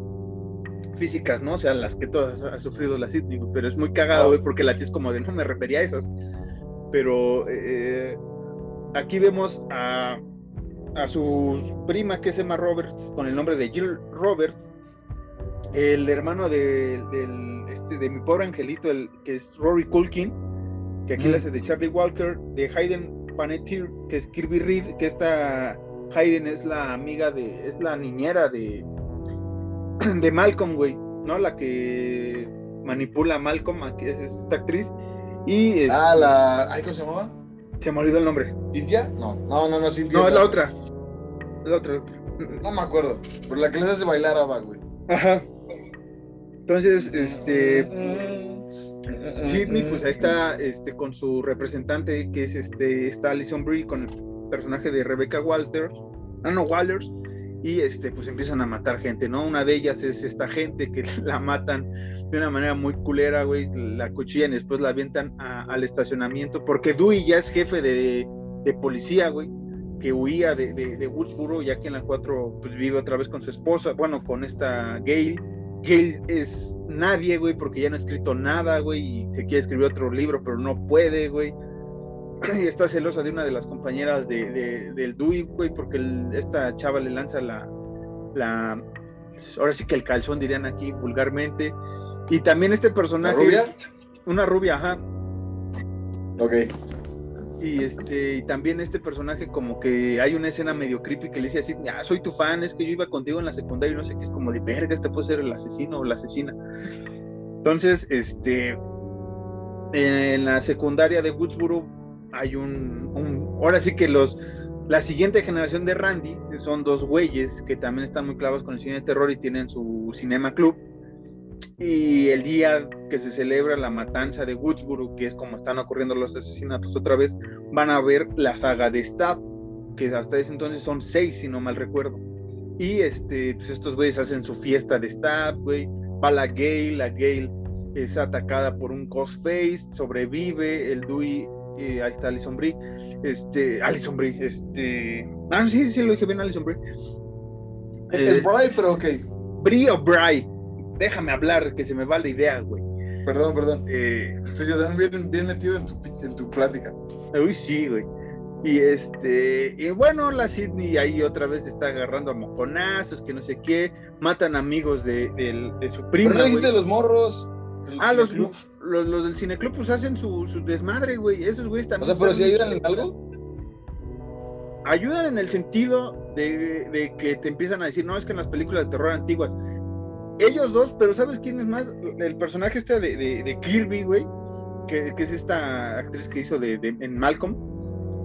físicas, ¿no? O sea, las que todas ha sufrido la Sidney, pero es muy cagado, güey, porque la tía es como de no me refería a esas. Pero eh, aquí vemos a, a su prima, que es Emma Roberts, con el nombre de Jill Roberts, el hermano de, del, este, de mi pobre angelito, el, que es Rory Culkin, que aquí le hace de Charlie Walker, de Hayden Panettiere, que es Kirby Reed, que esta Hayden es la amiga de, es la niñera de, *clears throat* de Malcolm, güey, ¿no? La que manipula a Malcolm, que es esta actriz. Y es, Ah, la. Ay, ¿Cómo se llamaba? se me olvidó el nombre. ¿Cintia? No, no, no, no, Cintia. No, es la otra. La otra, la otra. No me acuerdo. Pero la que les hace bailar a güey. Ajá. Entonces, este, Sidney, pues ahí está este, con su representante, que es este, está Alison Brie, con el personaje de Rebecca Walters, ah, no, Wallers, y este, pues empiezan a matar gente, ¿no? Una de ellas es esta gente que *laughs* la matan de una manera muy culera, güey, la cuchillan y después la avientan a- al estacionamiento, porque Dewey ya es jefe de, de policía, güey, que huía de, de, de Woodsboro, ya que en la 4 pues vive otra vez con su esposa, bueno, con esta Gail, Gail es nadie, güey, porque ya no ha escrito nada, güey, y se quiere escribir otro libro, pero no puede, güey. *laughs* Y está celosa de una de las compañeras de, de- del Dewey, güey, porque el- esta chava le lanza la, la, ahora sí que el calzón dirían aquí vulgarmente. Y también este ¿La personaje, rubia? una rubia, ajá, Ok. y este y también este personaje como que hay una escena medio creepy que le dice así, ya soy tu fan, es que yo iba contigo en la secundaria y no sé qué, es como de verga, este puede ser el asesino o la asesina. Entonces, este en la secundaria de Woodsboro hay un, ahora sí que los la siguiente generación de Randy son dos güeyes que también están muy clavados con el cine de terror y tienen su cinema club. Y el día que se celebra la matanza de Woodsboro, que es como están ocurriendo los asesinatos otra vez, van a ver la saga de Stab, que hasta ese entonces son seis, si no mal recuerdo. Y este, pues estos güeyes hacen su fiesta de Stab, güey. Va la Gale, la Gale es atacada por un Ghostface, sobrevive, el Dewey, eh, ahí está Alison Brie, este, Alison Brie, este, ah, sí, sí, lo dije bien, Alison Brie. Es Eh, pero ok. Brie o Bry, déjame hablar, que se me va la idea, güey. Perdón, perdón. Eh, Estoy yo también bien, bien metido en tu, en tu plática. Uy, sí, güey. Y este, y bueno, la Sidney ahí otra vez está agarrando a moconazos, que no sé qué, matan amigos de, de su Pero prima. no dijiste los morros. el Ah, los, cineclub. Los, los del cineclub pues hacen su, su desmadre, güey. Esos güeyes O también. sea, pero si ayudan en algo. Ayudan en el sentido de, de que te empiezan a decir, no, es que en las películas de terror antiguas. Ellos dos, pero ¿sabes quién es más? El personaje este de, de, de Kirby, güey, que, que es esta actriz que hizo de, de- en Malcolm.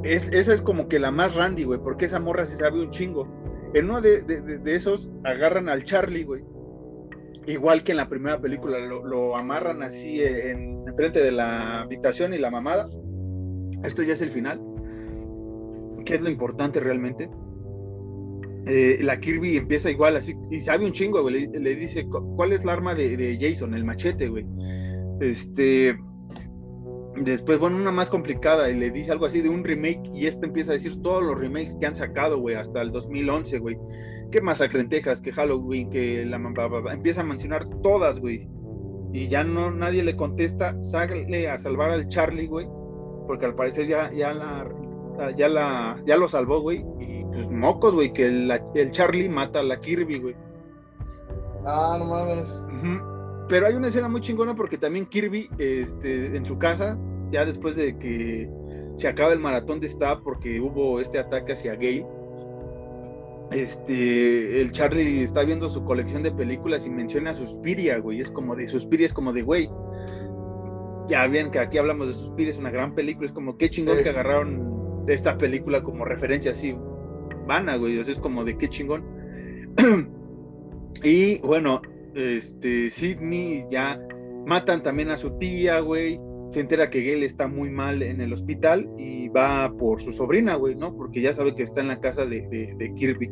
Es, esa es como que la más randy, güey, porque esa morra se sabe un chingo. En uno de- de esos agarran al Charlie, güey. Igual que en la primera película, lo, amarran así en, en frente de la habitación y la mamada. Esto ya es el final. ¿Qué es lo importante realmente? Eh, la Kirby empieza igual así, y sabe un chingo, güey. Le, le dice, "¿Cu- ¿cuál es la arma de, de Jason? El machete, güey. Este. Después, bueno, una más complicada, y le dice algo así de un remake, y este empieza a decir todos los remakes que han sacado, güey, hasta el 2011, güey. Que Masacre en Texas, que Halloween, que la ba, empieza a mencionar todas, güey. Y ya no nadie le contesta, sale a salvar al Charlie, güey, porque al parecer ya, ya la ya la ya lo salvó, güey, y pues mocos, güey, que el, el Charlie mata a la Kirby, güey. Ah, no mames. Pero hay una escena muy chingona porque también Kirby, este, en su casa, ya después de que se acaba el maratón de Stab porque hubo este ataque hacia Gay, este, el Charlie está viendo su colección de películas y menciona a Suspiria, güey, es como de Suspiria, es como de, güey, ya bien que aquí hablamos de Suspiria, es una gran película, es como qué chingón Sí. que agarraron esta película como referencia así, vana, güey, o sea, es como de qué chingón. *clears throat* y bueno, este, Sidney ya matan también a su tía, güey. Se entera que Gail está muy mal en el hospital y va por su sobrina, güey, ¿no? Porque ya sabe que está en la casa de, Kirby.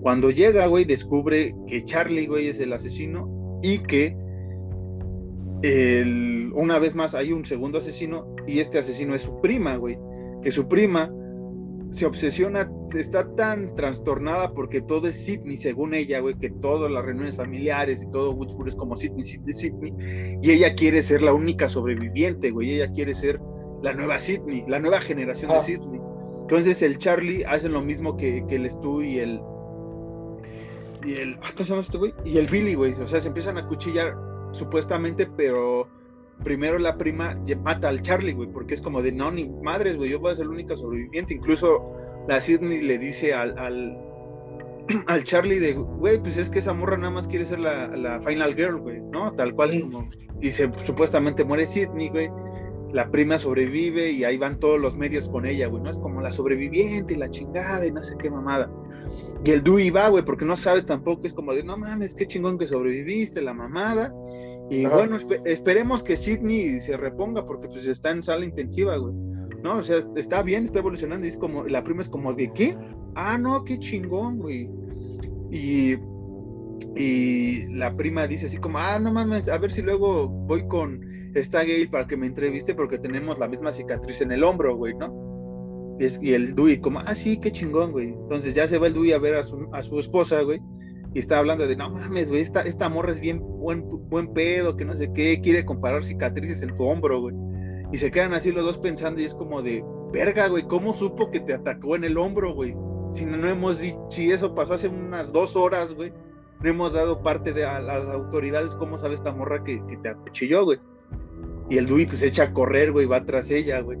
Cuando llega, güey, descubre que Charlie, güey, es el asesino y que una vez más hay un segundo asesino y este asesino es su prima, güey. Que su prima se obsesiona, está tan trastornada porque todo es Sidney, según ella, güey, que todas las reuniones familiares y todo Woodsboro es como Sidney, Sidney, Sidney, y ella quiere ser la única sobreviviente, güey, ella quiere ser la nueva Sidney, la nueva generación de Ah. Sidney. Entonces el Charlie hace lo mismo que, que el Stu y el y el ah, ¿cómo se llama este güey? Y el Billy, güey, o sea, se empiezan a cuchillar supuestamente, pero primero la prima mata al Charlie, güey, porque es como de, no, ni madres, güey, yo voy a ser la única sobreviviente. Incluso la Sidney le dice al, al, *clears throat* al Charlie de, güey, pues es que esa morra nada más quiere ser la, la final girl, güey, ¿no? Tal cual como... Y se, supuestamente muere Sidney, güey. La prima sobrevive y ahí van todos los medios con ella, güey, ¿no? Es como la sobreviviente y la chingada y no sé qué mamada. Y el Dewey va, güey, porque no sabe tampoco, es como de, no mames, qué chingón que sobreviviste, la mamada. Y bueno, esperemos que Sidney se reponga porque pues está en sala intensiva, güey. ¿No? O sea, está bien, está evolucionando y es como, la prima es como de, ¿qué? Ah, no, qué chingón, güey. Y, y la prima dice así como, ah, no mames, a ver si luego voy con esta gay para que me entreviste porque tenemos la misma cicatriz en el hombro, güey, ¿no? Y, el Dewey como, ah, sí, qué chingón, güey. Entonces ya se va el Dewey a ver a su, a su esposa, güey. Y está hablando de, no mames, güey, esta, esta morra es bien buen, buen pedo, que no sé qué, quiere comparar cicatrices en tu hombro, güey. Y se quedan así los dos pensando y es como de, verga, güey, ¿cómo supo que te atacó en el hombro, güey? Si no hemos dicho, si eso pasó hace unas dos horas, güey, no hemos dado parte de a las autoridades cómo sabe esta morra que, que te acuchilló, güey. Y el Dewey pues echa a correr, güey, va tras ella, güey.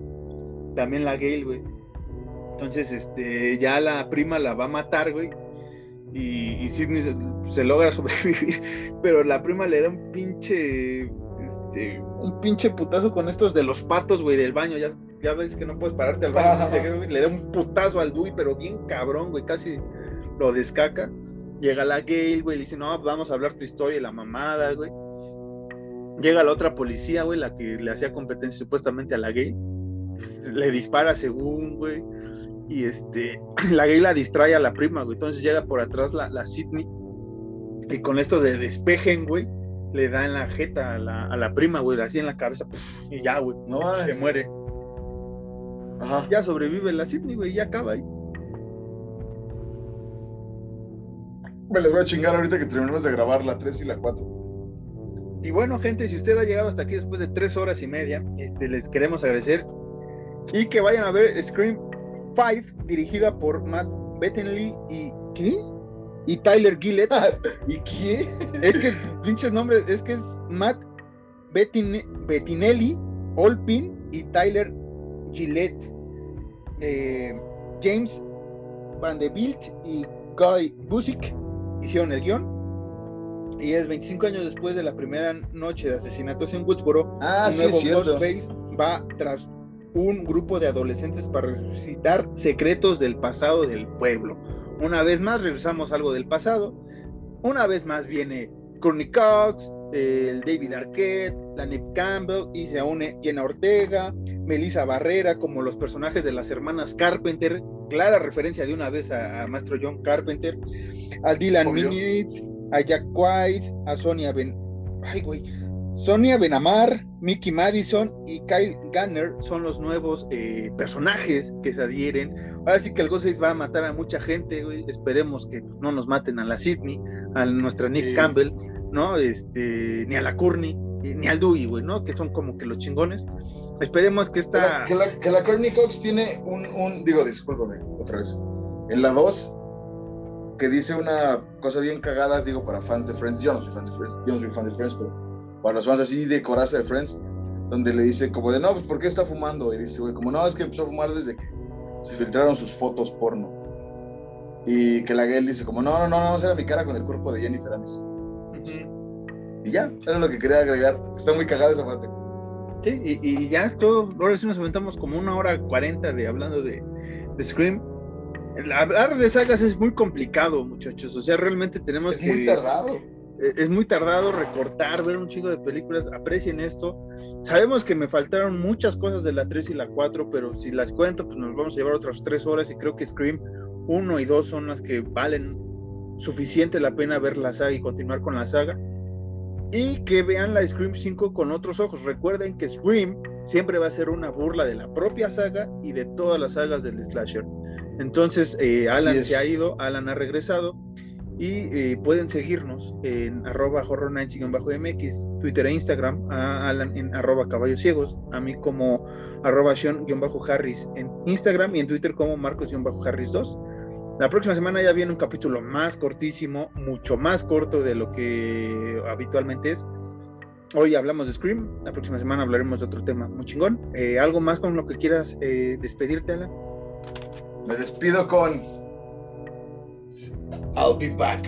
También la Gale, güey. Entonces, este, ya la prima la va a matar, güey. Y, Sidney se, logra *laughs* sobrevivir, pero la prima le da un pinche, este, un pinche putazo con estos de los patos, güey, del baño. Ya, ya ves que no puedes pararte al baño. le da un putazo al Dewey, pero bien cabrón, güey, casi lo descaca. Llega la Gale, güey, dice, no, vamos a hablar tu historia y la mamada, güey. Llega la otra policía, güey, la que le hacía competencia supuestamente a la Gale. *laughs* Le dispara según, güey y este, *clears throat* la gay la distrae a la prima, güey. Entonces llega por atrás la, la Sidney y con esto de despejen, güey, le da en la jeta a la, a la prima, güey, así en la cabeza, y ya, güey, no, se muere. Ajá. Ya sobrevive la Sidney, güey, ya acaba ahí. Me les voy a chingar ahorita que terminemos de grabar la 3 y la 4. Y bueno, gente, si usted ha llegado hasta aquí después de 3 horas y media, este, les queremos agradecer y que vayan a ver Scream Five, dirigida por Matt Bettinelli y ¿qué? Y Tyler Gillett. *laughs* ¿Y qué? Es que pinches nombres, es que es Matt Bettinelli, Olpin y Tyler Gillett. Eh, James Van de Bilt y Guy Busick hicieron el guion. Y es 25 años después de la primera noche de asesinatos en Woodsboro. Ah, un nuevo Ghostface va tras un grupo de adolescentes para resucitar secretos del pasado del pueblo. Una vez más regresamos algo del pasado. Una vez más viene Courtney Cox, el David Arquette, la Nick Campbell y se une Jenna Ortega, Melissa Barrera como los personajes de las hermanas Carpenter, clara referencia de una vez a, Maestro John Carpenter, a Dylan Minute, a Jack White, a Sonia Ben... Ay, güey, Sonia Benamar, Mickey Madison y Kyle Gunner son los nuevos eh, personajes que se adhieren. Ahora sí que el Ghostface va a matar a mucha gente, güey. Esperemos que no nos maten a la Sidney, a nuestra Nick Campbell, ¿no? Este, ni a la Courtney, ni al Dewey, güey, ¿no? Que son como que los chingones. Esperemos que esta. Que la, que la, Courtney Cox tiene un, un, Digo, discúlpame, otra vez. En la 2, que dice una cosa bien cagada, digo, para fans de Friends. Yo no soy fan de Friends, yo no soy fan de Friends, pero para los fans así de coraza de Friends, donde le dice como de, no, pues ¿por qué está fumando? Y dice, güey, como no, es que empezó a fumar desde que se filtraron sus fotos porno. Y que la Gail dice como, no, no, no, no, era mi cara con el cuerpo de Jennifer Aniston. Y ya, era lo que quería agregar. Está muy cagada esa parte. Sí, y, ya esto, ahora sí nos aventamos como una hora cuarenta de hablando de, de Scream. Hablar de sagas es muy complicado, muchachos. O sea, realmente tenemos que. Es muy tardado es muy tardado recortar, ver un chingo de películas, aprecien esto. Sabemos que me faltaron muchas cosas de la 3 y la 4, pero si las cuento, pues nos vamos a llevar otras 3 horas y creo que Scream 1 y 2 son las que valen suficiente la pena ver la saga y continuar con la saga. Y que vean la Scream 5 con otros ojos. Recuerden que Scream siempre va a ser una burla de la propia saga y de todas las sagas del slasher. Entonces, eh, Alan se ha ido, Alan ha regresado y eh, pueden seguirnos en arroba horror mx Twitter e Instagram, a Alan en arroba caballos ciegos, a mí como arroba Sean-Harris en Instagram y en Twitter como Marcos-Harris 2. La próxima semana ya viene un capítulo más cortísimo, mucho más corto de lo que habitualmente es. Hoy hablamos de Scream, la próxima semana hablaremos de otro tema muy chingón. Eh, ¿Algo más con lo que quieras eh, despedirte, Alan? Me despido con I'll be back.